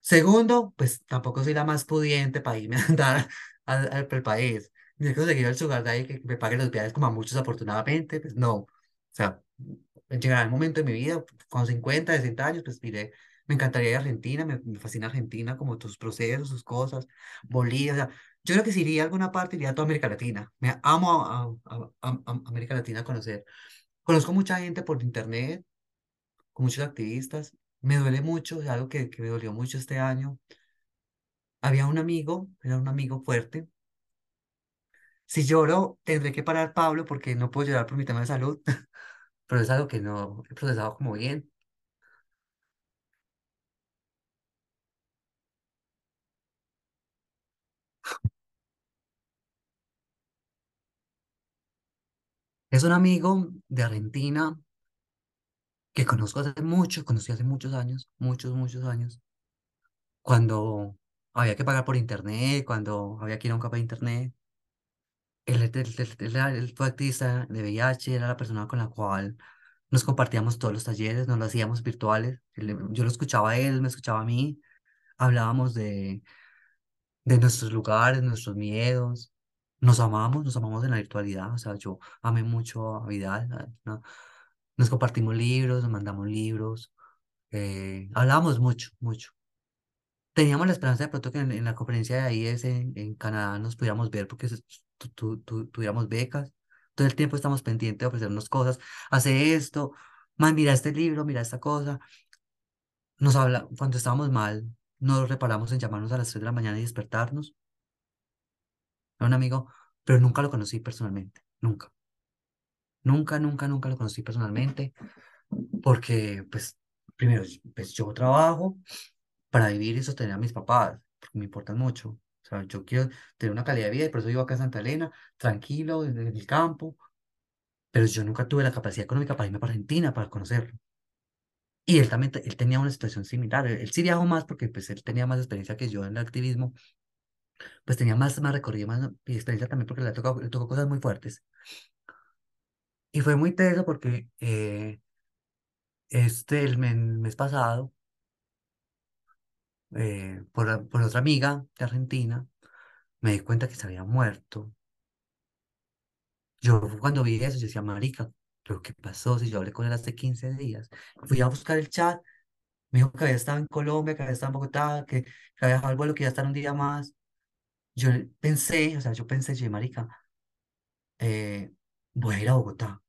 Segundo, pues tampoco soy la más pudiente para irme a andar al, al, al país. Ni he conseguido el sugar daddy que me pague los viajes como a muchos afortunadamente, pues no. O sea, llegará el momento de mi vida, con 50, 60 años, pues diré, me encantaría ir a Argentina, me, me fascina Argentina, como tus procesos, sus cosas, Bolivia, o sea, yo creo que si iría a alguna parte, iría a toda América Latina. Me amo a, a, a, a América Latina conocer. Conozco mucha gente por internet, con muchos activistas. Me duele mucho, es algo que, que me dolió mucho este año. Había un amigo, era un amigo fuerte. Si lloro, tendré que parar Pablo porque no puedo llorar por mi tema de salud, pero es algo que no he procesado como bien. Es un amigo de Argentina que conozco hace mucho, conocí hace muchos años, muchos, muchos años, cuando había que pagar por internet, cuando había que ir a un café de internet. Él, fue activista de VIH, era la persona con la cual nos compartíamos todos los talleres, nos lo hacíamos virtuales. Él- yo lo escuchaba a él, me escuchaba a mí, hablábamos de, de nuestros lugares, nuestros miedos, nos amamos, nos amamos en la virtualidad, o sea, yo amé mucho a Vidal, ¿no? Nos compartimos libros, nos mandamos libros, eh, hablábamos mucho, mucho. Teníamos la esperanza de pronto que en, en la conferencia de ahí es en, en Canadá nos pudiéramos ver porque tu- tu- tu- tuviéramos becas. Todo el tiempo estamos pendientes de ofrecernos cosas. Hace esto, man, mira este libro, mira esta cosa. Nos habla, cuando estábamos mal, nos reparamos en llamarnos a las 3 de la mañana y despertarnos. Un amigo, pero nunca lo conocí personalmente. Nunca. Nunca, nunca, nunca lo conocí personalmente. Porque, pues, primero, pues yo trabajo para vivir y sostener a mis papás, porque me importan mucho. O sea, yo quiero tener una calidad de vida y por eso vivo acá en Santa Elena, tranquilo, en el campo, pero yo nunca tuve la capacidad económica para irme para Argentina, para conocerlo. Y él también, él tenía una situación similar. Él, él sí viajó más porque pues él tenía más experiencia que yo en el activismo, pues tenía más, más recorrido, más y experiencia también porque le tocó, le tocó cosas muy fuertes. Y fue muy teso porque eh, este, el men- mes pasado, eh, por, por otra amiga de Argentina, me di cuenta que se había muerto Yo cuando vi eso, yo decía, marica, ¿pero qué pasó? Si yo hablé con él hace 15 días. Fui a buscar el chat, me dijo que había estado en Colombia, que había estado en Bogotá, que, que había dejado el vuelo, que iba a estar un día más. Yo pensé, o sea, yo pensé, yo, marica, eh, voy a ir a Bogotá.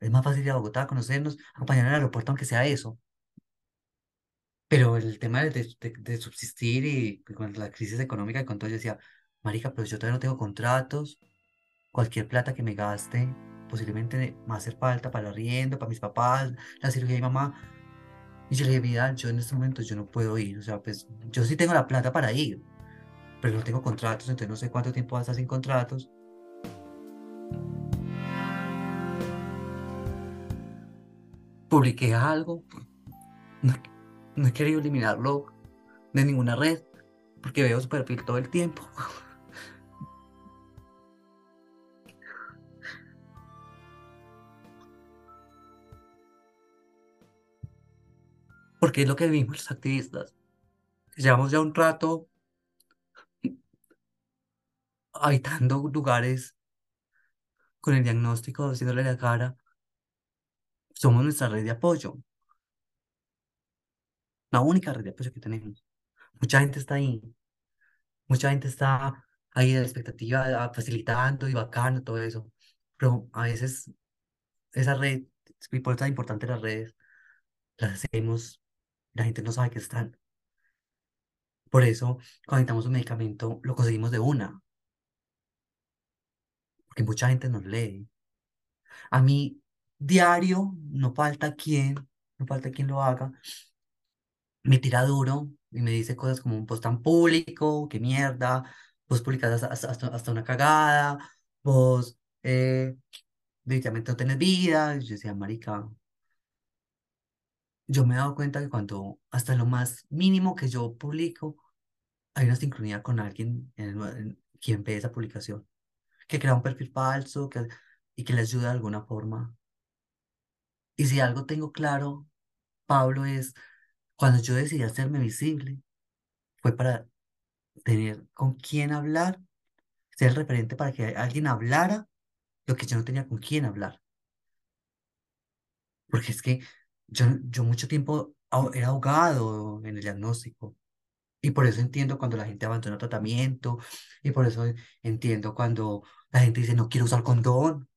Es más fácil ir a Bogotá, conocernos, acompañar al aeropuerto, aunque sea eso. Pero el tema de, de, de subsistir y con la crisis económica y con todo, yo decía, marica, pero yo todavía no tengo contratos, cualquier plata que me gaste posiblemente me va a hacer falta para el arriendo, para mis papás, la cirugía de mi mamá. Y yo le dije, Vidal, yo en este momento yo no puedo ir, o sea, pues yo sí tengo la plata para ir, pero no tengo contratos, entonces no sé cuánto tiempo vas a estar sin contratos. publiqué algo, no, no he querido eliminarlo de ninguna red, porque veo su perfil todo el tiempo. Porque es lo que vimos los activistas. Llevamos ya un rato habitando lugares con el diagnóstico, haciéndole la cara. Somos nuestra red de apoyo, la única red de apoyo que tenemos. Mucha gente está ahí, mucha gente está ahí de expectativa, ah, facilitando y bacano, todo eso. Pero a veces esa red, por eso es importante las redes, las hacemos, la gente no sabe que están. Por eso, cuando necesitamos un medicamento, lo conseguimos de una. Porque mucha gente nos lee. A mí, diario, no falta quien, no falta quien lo haga, me tira duro y me dice cosas como un post tan público, qué mierda, vos publicás hasta, hasta, hasta una cagada, vos eh, definitivamente no tenés vida. Yo decía, marica, yo me he dado cuenta que cuando hasta lo más mínimo que yo publico, hay una sincronía con alguien en quien ve esa publicación, que crea un perfil falso que, y que le ayuda de alguna forma. Y si algo tengo claro, Pablo, es cuando yo decidí hacerme visible, fue para tener con quién hablar, ser el referente para que alguien hablara lo que yo no tenía con quién hablar. Porque es que yo, yo mucho tiempo aho- era ahogado en el diagnóstico. Y por eso entiendo cuando la gente abandona tratamiento. Y por eso entiendo cuando la gente dice no quiero usar condón.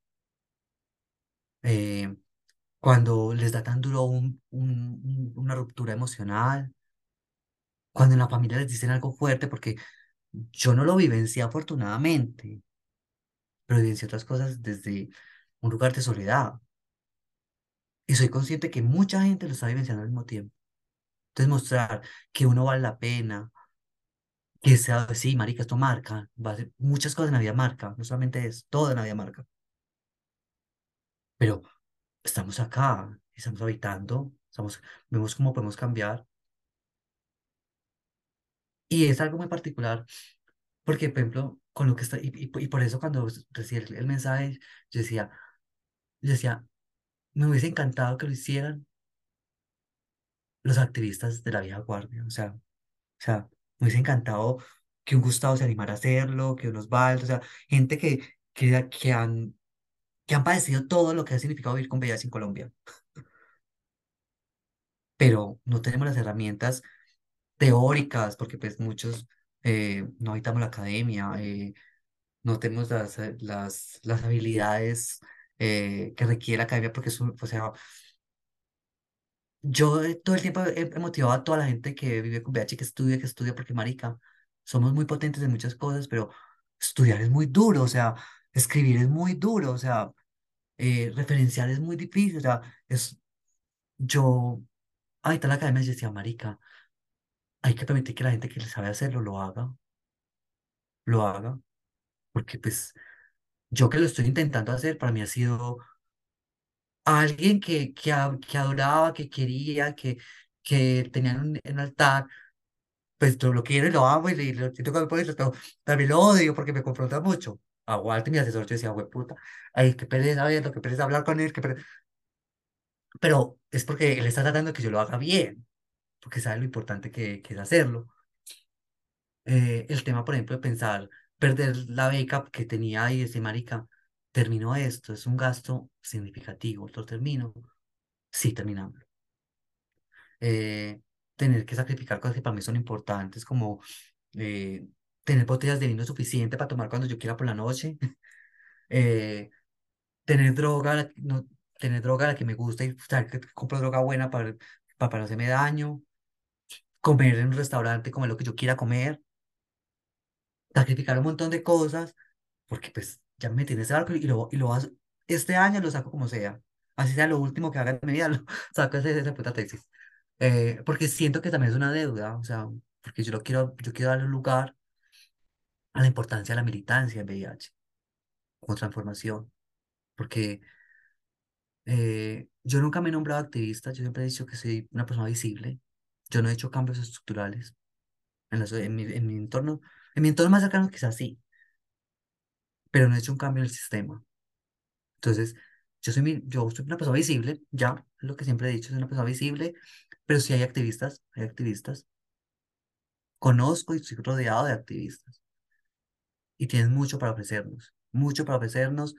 eh, cuando les da tan duro un, un- un- una ruptura emocional. Cuando en la familia les dicen algo fuerte, porque yo no lo vivencié afortunadamente, pero vivencié otras cosas desde un lugar de soledad. Y soy consciente que mucha gente lo está vivenciando al mismo tiempo. Entonces mostrar que uno vale la pena, que sea, sí, marica, esto marca, va a ser- muchas cosas en la vida marca, no solamente es, todo en la vida marca, pero estamos acá, estamos habitando, estamos, vemos cómo podemos cambiar, y es algo muy particular, porque, por ejemplo, con lo que está, y, y, y por eso cuando recibí el, el mensaje, yo decía, yo decía, me hubiese encantado que lo hicieran los activistas de la vieja guardia, o sea, O sea, me hubiese encantado que un Gustavo se animara a hacerlo, que un Osvaldo, o sea, gente que, que, que han, que han padecido todo lo que ha significado vivir con VIH en Colombia, pero no tenemos las herramientas teóricas, porque pues muchos eh, no habitamos la academia, eh, no tenemos las, eh, las, las habilidades eh, que requiere la academia, porque es o sea, Yo eh, todo el tiempo he, motivado a toda la gente que vive con VIH que estudie, que estudie, porque marica, somos muy potentes en muchas cosas, pero estudiar es muy duro, o sea, escribir es muy duro, o sea, eh, referenciar es muy difícil, o sea, es, yo, ahorita en la academia decía, marica, hay que permitir que la gente que sabe hacerlo lo haga, lo haga, porque pues yo que lo estoy intentando hacer, para mí ha sido alguien que, que, a- que adoraba, que quería, que, que tenía un, un altar pues yo lo quiero y lo amo y le- lo siento que me puede pero también lo odio porque me confronta mucho. A Walter, mi asesor, yo decía, güey, puta, ay, qué pereza verlo, qué pereza hablar con él, qué pereza". Pero es porque él está tratando de que yo lo haga bien, porque sabe lo importante que, que es hacerlo. Eh, el tema, por ejemplo, de pensar, perder la beca que tenía ahí ese marica, terminó esto, es un gasto significativo, lo termino, sí, terminamos. Eh, tener que sacrificar cosas que para mí son importantes, como eh, tener botellas de vino suficiente para tomar cuando yo quiera por la noche, eh, tener droga, no, tener droga la que me gusta y saber que compro droga buena para, para, para no hacerme daño, comer en un restaurante, comer lo que yo quiera comer, sacrificar un montón de cosas, porque pues ya me metí en ese barco y lo, y lo vas- este año lo saco como sea, así sea lo último que haga en mi vida, lo saco ese, esa puta tesis, eh, porque siento que también es una deuda, o sea, porque yo lo quiero, yo quiero darle lugar a la importancia de la militancia en VIH como transformación, porque Eh, yo nunca me he nombrado activista, yo siempre he dicho que soy una persona visible. Yo no he hecho cambios estructurales en, la en mi, en mi entorno. En mi entorno más cercano quizás sí, pero no he hecho un cambio en el sistema. Entonces, yo soy, mi- yo soy una persona visible, ya, lo que siempre he dicho, soy una persona visible, pero sí hay activistas, hay activistas. Conozco y estoy rodeado de activistas y tienen mucho para ofrecernos, mucho para ofrecernos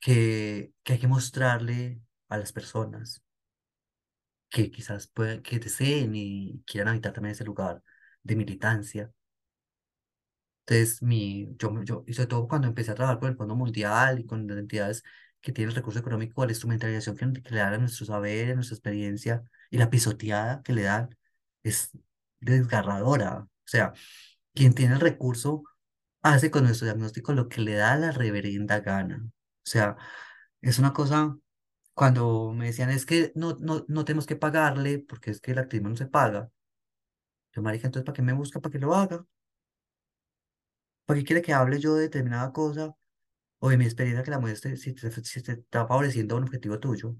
que, que hay que mostrarle a las personas que quizás puedan, que deseen y quieran habitar también ese lugar de militancia. Entonces, mi, yo, yo, y sobre todo cuando empecé a trabajar con el Fondo Mundial y con las entidades que tienen el recurso económico, la instrumentalización que, que le dan a nuestro saber, a nuestra experiencia y la pisoteada que le dan es desgarradora. O sea, quien tiene el recurso hace con nuestro diagnóstico lo que le da la reverenda gana. O sea, es una cosa, cuando me decían, es que no, no, no tenemos que pagarle porque es que el activismo no se paga. Yo, marica, entonces, ¿para qué me busca para que lo haga? ¿Para qué quiere que hable yo de determinada cosa o de mi experiencia que la muestre si te, si te está favoreciendo un objetivo tuyo?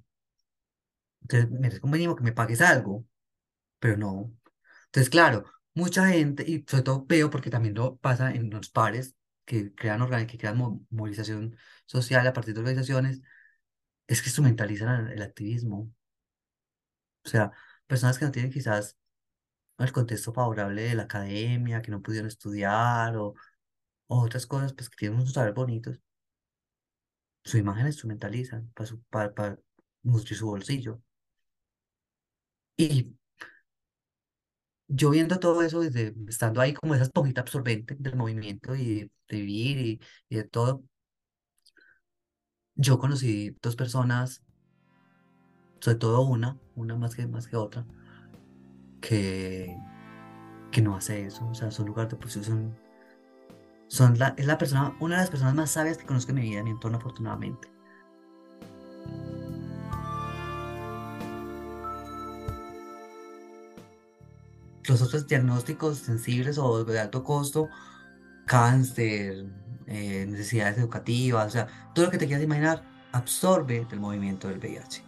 Entonces, merezco un mínimo que me pagues algo, pero no. Entonces, claro, mucha gente, y sobre todo veo porque también lo pasa en los pares que crean organ- que crean mo- movilización social a partir de organizaciones, es que instrumentalizan el activismo. O sea, personas que no tienen quizás el contexto favorable de la academia, que no pudieron estudiar o, otras cosas, pues que tienen unos saber bonitos, su imagen instrumentalizan para, su, para, para nutrir su bolsillo. Y yo viendo todo eso, desde estando ahí como esa esponjita absorbente del movimiento y de, vivir y, y de todo, yo conocí dos personas, sobre todo una, una más que, más que otra, que, que no hace eso, o sea, son lugar de posición, son la, es la persona, una de las personas más sabias que conozco en mi vida, en mi entorno, afortunadamente. Los otros diagnósticos sensibles o de alto costo, cáncer, eh, necesidades educativas, o sea, todo lo que te quieras imaginar, absorbe del movimiento del VIH.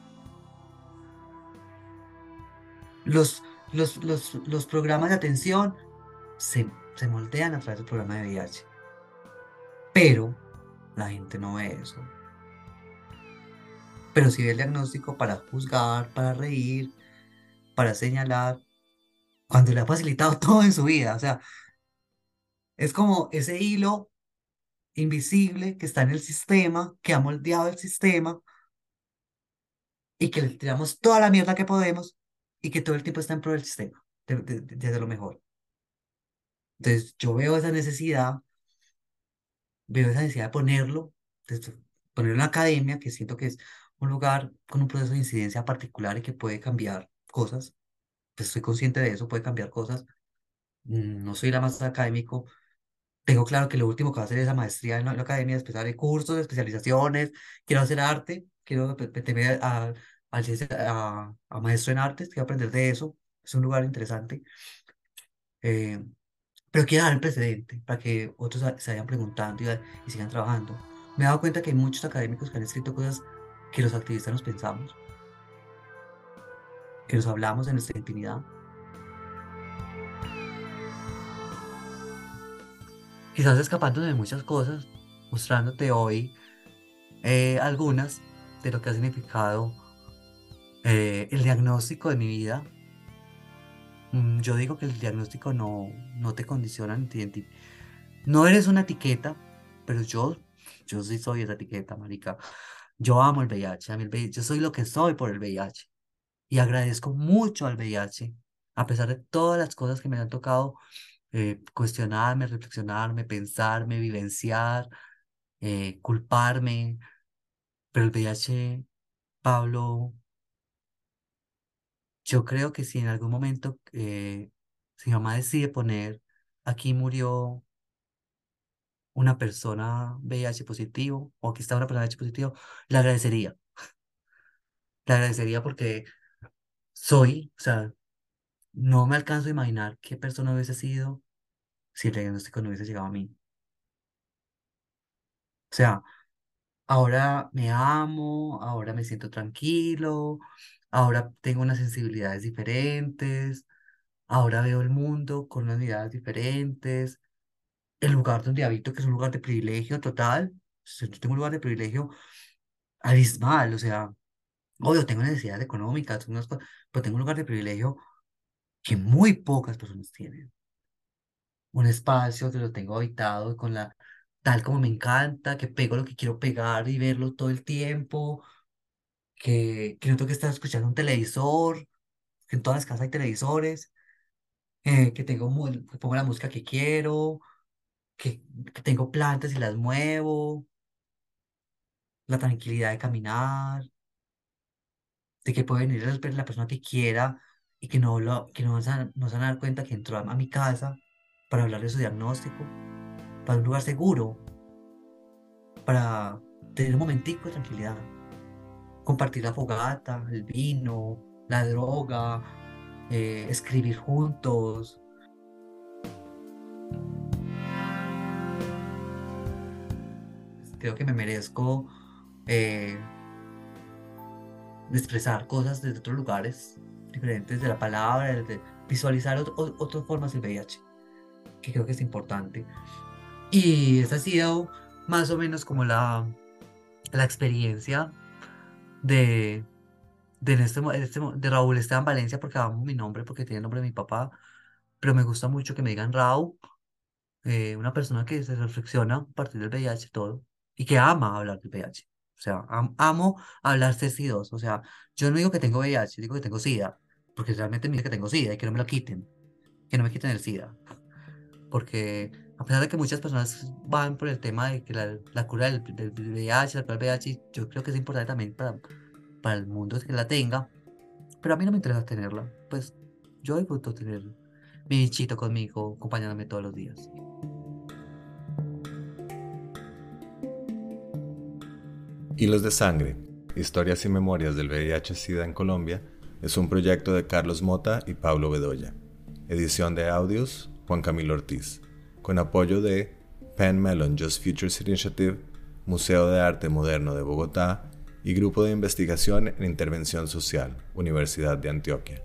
Los, los, los, los programas de atención se, se moldean a través del programa de VIH, pero la gente no ve eso. Pero sí ve el diagnóstico para juzgar, para reír, para señalar, cuando le ha facilitado todo en su vida. O sea, es como ese hilo invisible que está en el sistema, que ha moldeado el sistema y que le tiramos toda la mierda que podemos y que todo el tiempo está en pro del sistema, de, de, de- de lo mejor. Entonces, yo veo esa necesidad, veo esa necesidad de ponerlo, de ponerlo en la academia, que siento que es un lugar con un proceso de incidencia particular y que puede cambiar cosas. Pues estoy consciente de eso, puede cambiar cosas. Mm, No soy la más académico, Tengo claro que lo último que va a hacer es la maestría en la, en la academia, después haré cursos, especializaciones, quiero hacer arte, quiero meterme a, a, a, a maestro en artes, quiero aprender de eso, es un lugar interesante, eh, pero quiero dar el precedente para que otros se vayan preguntando y, y sigan trabajando. Me he dado cuenta que hay muchos académicos que han escrito cosas que los activistas nos pensamos, que nos hablamos en nuestra intimidad. Quizás escapando de muchas cosas, mostrándote hoy eh, algunas de lo que ha significado eh, el diagnóstico de mi vida. Mm, yo digo que el diagnóstico no, no te condiciona ni te No eres una etiqueta, pero yo, yo sí soy esa etiqueta, marica. Yo amo el VIH, a mí el VIH, yo soy lo que soy por el VIH. Y agradezco mucho al VIH, a pesar de todas las cosas que me han tocado eh, cuestionarme, reflexionarme, pensarme, vivenciar, eh, culparme. Pero el VIH, Pablo, yo creo que si en algún momento eh, si mamá decide poner aquí murió una persona VIH positivo o aquí está una persona VIH positivo, le agradecería. Le agradecería porque soy, o sea, no me alcanzo a imaginar qué persona hubiese sido si el diagnóstico no hubiese llegado a mí. O sea, ahora me amo, ahora me siento tranquilo, ahora tengo unas sensibilidades diferentes, ahora veo el mundo con unas miradas diferentes. El lugar donde habito, que es un lugar de privilegio total, tengo un lugar de privilegio abismal, o sea, obvio, tengo necesidades económicas, unas cosas, pero tengo un lugar de privilegio que muy pocas personas tienen. Un espacio que lo tengo habitado con la tal como me encanta, que pego lo que quiero pegar y verlo todo el tiempo, que, que no tengo que estar escuchando un televisor, que en todas las casas hay televisores, eh, que tengo que pongo la música que quiero, que, que tengo plantas y las muevo, la tranquilidad de caminar, de que puede venir la persona que quiera y que no, lo, que no, se, no se van a dar cuenta que entró a, a mi casa para hablar de su diagnóstico, para un lugar seguro, para tener un momentico de tranquilidad, compartir la fogata, el vino, la droga, eh, escribir juntos. Creo que me merezco eh, expresar cosas desde otros lugares diferentes de la palabra, de visualizar otras formas del VIH, que creo que es importante. Y esa ha sido más o menos como la, la experiencia de, de, en este, este de Raúl Esteban Valencia, porque amo mi nombre, porque tiene el nombre de mi papá, pero me gusta mucho que me digan Raúl, eh, una persona que se reflexiona a partir del VIH todo, y que ama hablar del VIH. O sea, am- amo hablar de SIDOS. O sea, yo no digo que tengo VIH, digo que tengo SIDA, porque realmente me dice que tengo SIDA y que no me lo quiten, que no me quiten el SIDA. Porque a pesar de que muchas personas van por el tema de que la, cura del, del VIH, la cura del VIH, yo creo que es importante también para, para el mundo que la tenga, pero a mí no me interesa tenerla. Pues yo disfruto tener mi bichito conmigo, acompañándome todos los días. Hilos de Sangre, Historias y Memorias del VIH-Sida en Colombia, es un proyecto de Carlos Mota y Pablo Bedoya. Edición de audios, Juan Camilo Ortiz. Con apoyo de Penn Mellon Just Futures Initiative, Museo de Arte Moderno de Bogotá y Grupo de Investigación en Intervención Social, Universidad de Antioquia.